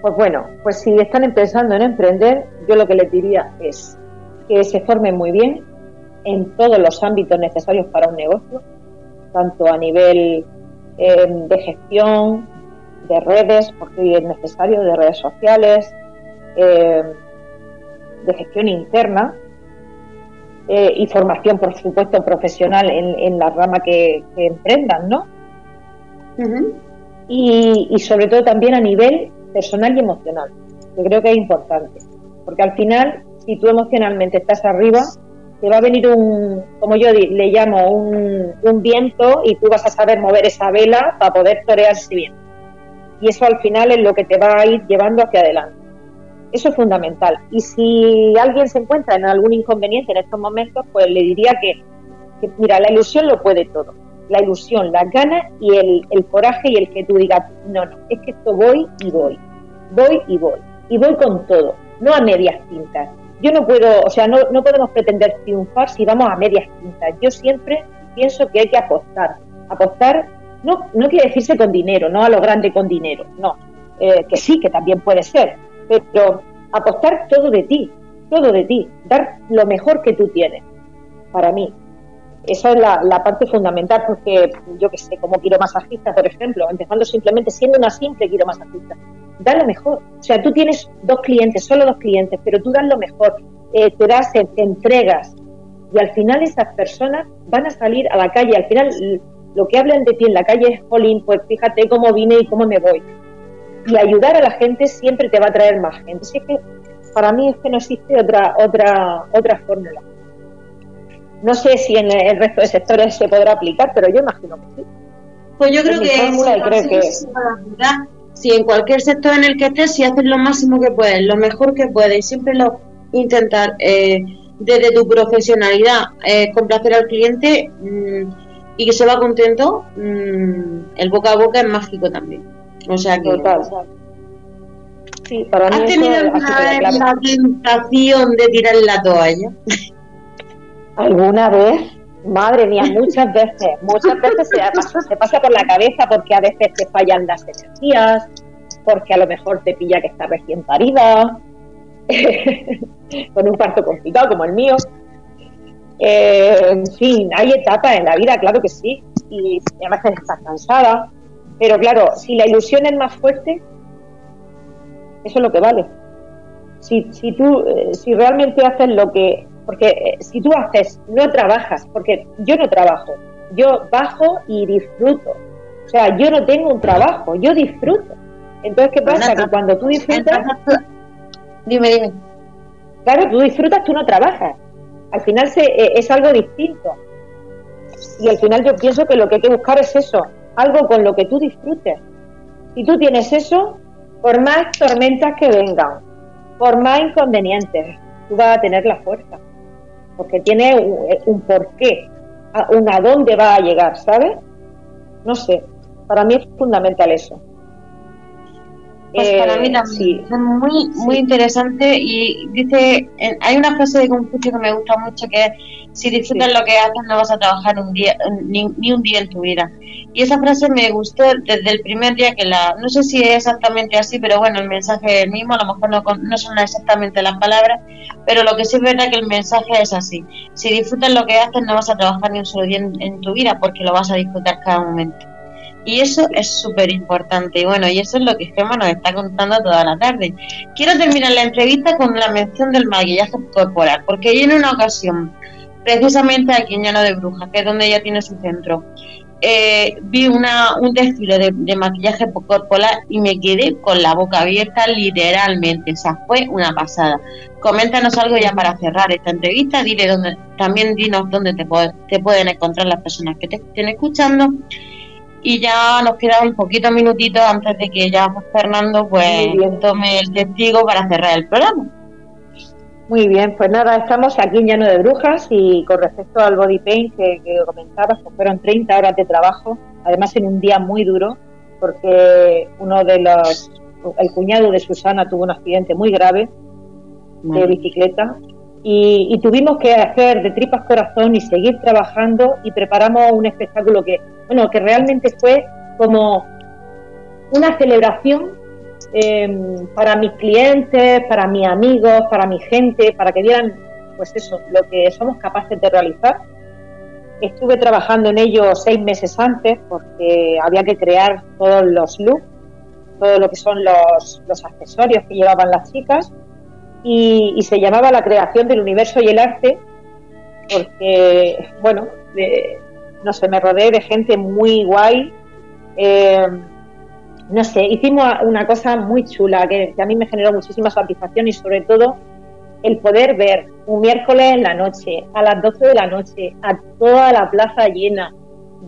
Pues bueno, pues si están pensando en emprender, yo lo que les diría es que se formen muy bien en todos los ámbitos necesarios para un negocio, tanto a nivel eh, de gestión, de redes, porque es necesario, de redes sociales, eh, de gestión interna, eh, y formación, por supuesto, profesional en, la rama que, emprendan, ¿no? y, sobre todo también a nivel personal y emocional, que creo que es importante, porque al final, si tú emocionalmente estás arriba, te va a venir un, como yo le llamo, un, un viento y tú vas a saber mover esa vela para poder torear ese viento. Y eso al final es lo que te va a ir llevando hacia adelante. Eso es fundamental. Y si alguien se encuentra en algún inconveniente en estos momentos, pues le diría que, mira, la ilusión lo puede todo. La ilusión, la ganas y el, coraje y el que tú digas, no, no, es que esto voy y voy, voy y voy, y voy con todo, no a medias tintas. Yo no puedo, o sea, no, no podemos pretender triunfar si vamos a medias tintas. Yo siempre pienso que hay que apostar. Apostar no, no quiere decirse con dinero, no a lo grande con dinero, no. Eh, que sí, que también puede ser, pero apostar todo de ti, todo de ti, dar lo mejor que tú tienes, para mí. Esa es la, parte fundamental, porque yo que sé, como quiromasajista, por ejemplo, empezando simplemente siendo una simple quiromasajista, da lo mejor. O sea, tú tienes dos clientes, solo dos clientes, pero tú das lo mejor, eh, te das, te entregas, y al final esas personas van a salir a la calle. Al final, lo que hablan de ti en la calle es, Jolín, pues fíjate cómo vine y cómo me voy y ayudar a la gente siempre te va a traer más gente. Así que para mí es que no existe otra, otra, otra fórmula. No sé si en el resto de sectores se podrá aplicar, pero yo imagino que sí. Pues yo creo que, si en cualquier sector en el que estés, si haces lo máximo que puedes, lo mejor que puedes, siempre lo intentar eh, desde tu profesionalidad eh, complacer al cliente mm, y que se va contento, mm, el boca a boca es mágico también. O sea que. Sí, para ¿Has tenido alguna vez la tentación de tirar la toalla? ¿Alguna vez? Madre mía, muchas veces. Muchas veces se pasa, se pasa por la cabeza porque a veces te fallan las energías, porque a lo mejor te pilla que estás recién parida, con un parto complicado como el mío. Eh, en fin, hay etapas en la vida, claro que sí, y a veces estás cansada, pero claro, si la ilusión es más fuerte, eso es lo que vale. Si, si tú, eh, si realmente haces lo que, porque eh, si tú haces, no trabajas, porque yo no trabajo, yo bajo y disfruto. O sea, yo no tengo un trabajo, yo disfruto. Entonces, ¿qué pasa? que cuando tú disfrutas... Dime, dime. Claro, tú disfrutas, tú no trabajas. Al final se, eh, es algo distinto. Y al final yo pienso que lo que hay que buscar es eso, algo con lo que tú disfrutes. Si tú tienes eso, por más tormentas que vengan, por más inconvenientes, tú vas a tener la fuerza, porque tiene un, porqué, un a dónde va a llegar, ¿sabes? No sé, para mí es fundamental eso. Pues para mí también es muy, muy interesante y dice, hay una frase de Confucio que me gusta mucho que es, si disfrutas lo que haces no vas a trabajar un día ni, un día en tu vida. Y esa frase me gustó desde el primer día que la, no sé si es exactamente así, pero bueno, el mensaje es el mismo, a lo mejor no, no son exactamente las palabras, pero lo que sí es verdad que el mensaje es así. Si disfrutas lo que haces no vas a trabajar ni un solo día en tu vida porque lo vas a disfrutar cada momento. Y eso es súper importante. Y bueno, y eso es lo que Gemma nos está contando toda la tarde. Quiero terminar la entrevista con la mención del maquillaje corporal, porque en una ocasión, precisamente aquí en Llano de Brujas, que es donde ella tiene su centro, eh, vi una, un desfile de, maquillaje corporal y me quedé con la boca abierta literalmente. O sea, fue una pasada. Coméntanos algo ya para cerrar esta entrevista. Dile dónde, también dinos dónde te, te pueden encontrar las personas que te estén escuchando y ya nos quedan un poquito minutitos antes de que ya Fernando pues tome el testigo para cerrar el programa. Muy bien, pues nada, estamos aquí en Llano de Brujas y con respecto al body paint que, que comentabas, pues fueron 30 horas de trabajo, además en un día muy duro, porque uno de los, el cuñado de Susana tuvo un accidente muy grave de bicicleta y, tuvimos que hacer de tripas corazón y seguir trabajando y preparamos un espectáculo que, bueno, que realmente fue como una celebración em, para mis clientes, para mis amigos, para mi gente, para que vieran, pues eso, lo que somos capaces de realizar. Estuve trabajando en ello seis meses antes porque había que crear todos los looks, todo lo que son los, los accesorios que llevaban las chicas y, se llamaba La creación del universo y el arte, porque, bueno, no sé, me rodeé de gente muy guay. Eh, no sé, hicimos una cosa muy chula que, a mí me generó muchísima satisfacción y sobre todo el poder ver un miércoles en la noche, a las 12 de la noche, a toda la plaza llena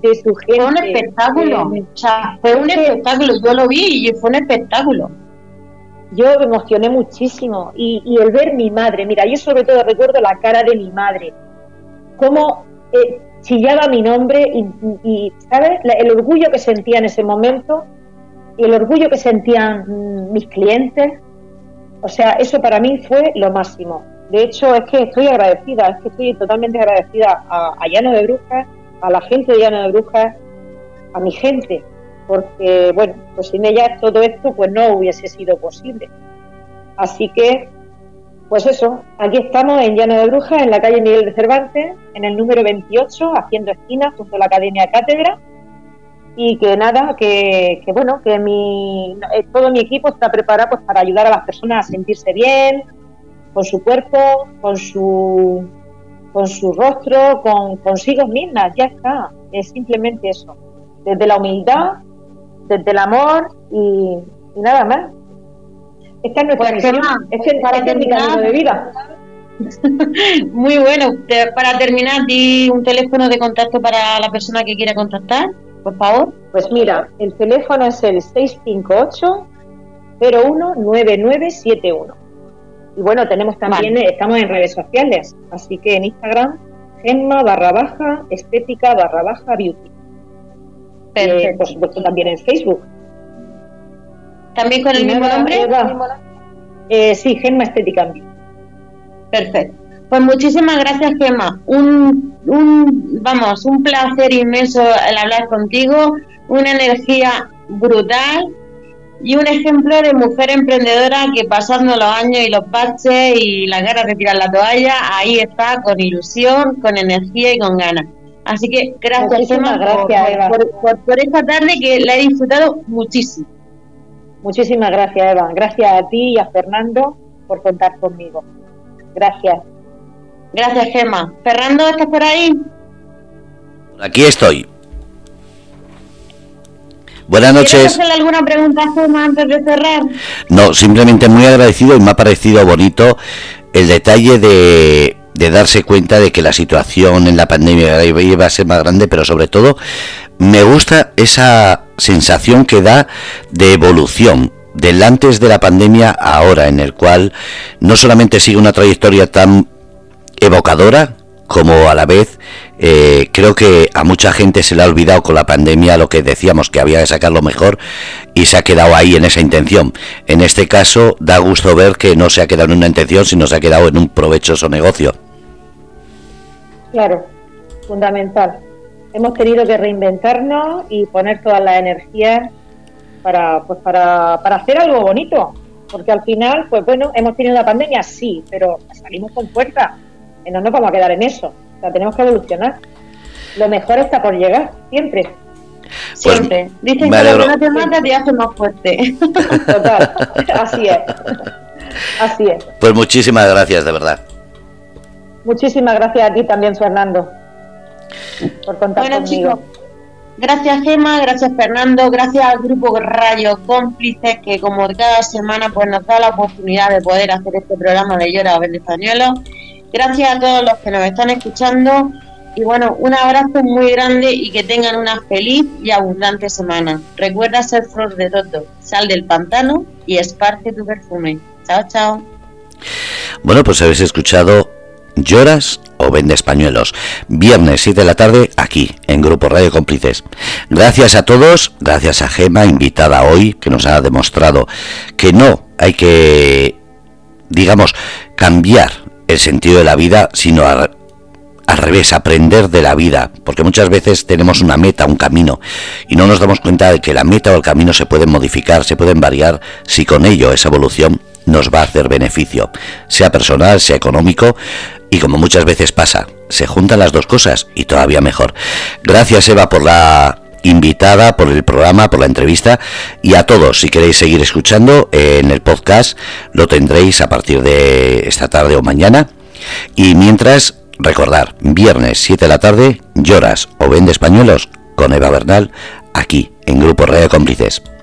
de su gente. Fue un espectáculo, eh, fue un espectáculo, yo lo vi y fue un espectáculo yo me emocioné muchísimo y, el ver mi madre, mira, yo sobre todo recuerdo la cara de mi madre, cómo eh, chillaba mi nombre y, ¿sabes? el orgullo que sentía en ese momento y el orgullo que sentían mm, mis clientes, o sea, eso para mí fue lo máximo. De hecho, es que estoy agradecida, es que estoy totalmente agradecida a, a Llano de Brujas, a la gente de Llano de Brujas, a mi gente, porque, bueno, pues sin ella todo esto pues no hubiese sido posible. Así que, pues eso, aquí estamos en Llano de Brujas, en la calle Miguel de Cervantes, en el número 28, haciendo esquinas junto a la Academia Cátedra. Y que nada, que, que bueno, que mi, eh, todo mi equipo está preparado pues para ayudar a las personas a sentirse bien, con su cuerpo, con su, con su rostro, con consigo mismas, ya está, es simplemente eso. Desde la humildad desde el amor y, nada más. Esta es nuestra pues, misión, este, para terminar, de vida. Muy bueno. Para terminar, di un teléfono de contacto para la persona que quiera contactar, por favor. Pues mira, el teléfono es el 658 019971. Y bueno, tenemos también, estamos en redes sociales, así que en Instagram, Gemma barra baja, estética barra baja beauty. Eh, por supuesto también en Facebook. ¿También con el mismo nombre? Eh, sí, Gemma Estética Perfecto. Pues muchísimas gracias, Gemma. Un, un, vamos, un placer inmenso el hablar contigo, una energía brutal y un ejemplo de mujer emprendedora que pasando los años y los parches y las ganas de tirar la toalla, ahí está con ilusión, con energía y con ganas. Así que gracias, Emma, gracias, por, Por, esta tarde que la he disfrutado muchísimo. Muchísimas gracias, Eva. Gracias a ti y a Fernando por contar conmigo. Gracias. Gracias, Gemma. Fernando, ¿estás por ahí? Aquí estoy. Buenas noches. hacerle alguna pregunta Gemma antes de cerrar? No, simplemente muy agradecido y me ha parecido bonito el detalle de de darse cuenta de que la situación en la pandemia iba a ser más grande, pero sobre todo me gusta esa sensación que da de evolución del antes de la pandemia a ahora, en el cual no solamente sigue una trayectoria tan evocadora, como a la vez eh, creo que a mucha gente se le ha olvidado con la pandemia lo que decíamos que había que sacarlo mejor y se ha quedado ahí en esa intención. En este caso da gusto ver que no se ha quedado en una intención, sino se ha quedado en un provechoso negocio. Claro, fundamental. Hemos tenido que reinventarnos y poner todas las energías para, pues para, para hacer algo bonito. Porque al final, pues bueno, hemos tenido la pandemia, sí, pero salimos con fuerza. Y no nos vamos a quedar en eso. O sea, tenemos que evolucionar. Lo mejor está por llegar, siempre. Pues siempre. Dicen que lo que no te mata te hace más fuerte. Total, así es. Así es. Pues muchísimas gracias, de verdad. Muchísimas gracias a ti también, Fernando, por contar Bueno, conmigo. chicos, gracias Gema, gracias Fernando, gracias al grupo Rayo Cómplices que como cada semana pues nos da la oportunidad de poder hacer este programa de Llora Españolo. Gracias a todos los que nos están escuchando y bueno, un abrazo muy grande y que tengan una feliz y abundante semana. Recuerda ser flor de toto, sal del pantano y esparce tu perfume. Chao, chao. Bueno, pues habéis escuchado Lloras o Vende Españuelos. Viernes 7 de la tarde aquí en Grupo Radio Cómplices. Gracias a todos, gracias a Gema, invitada hoy, que nos ha demostrado que no hay que, digamos, cambiar el sentido de la vida, sino al revés, aprender de la vida, porque muchas veces tenemos una meta, un camino, y no nos damos cuenta de que la meta o el camino se pueden modificar, se pueden variar, si con ello esa evolución nos va a hacer beneficio, sea personal, sea económico, y como muchas veces pasa, se juntan las dos cosas y todavía mejor. Gracias Eva por la invitada, por el programa, por la entrevista y a todos, si queréis seguir escuchando eh, en el podcast, lo tendréis a partir de esta tarde o mañana. Y mientras, recordar, viernes 7 de la tarde, lloras o vende españuelos con Eva Bernal, aquí en Grupo Radio Cómplices.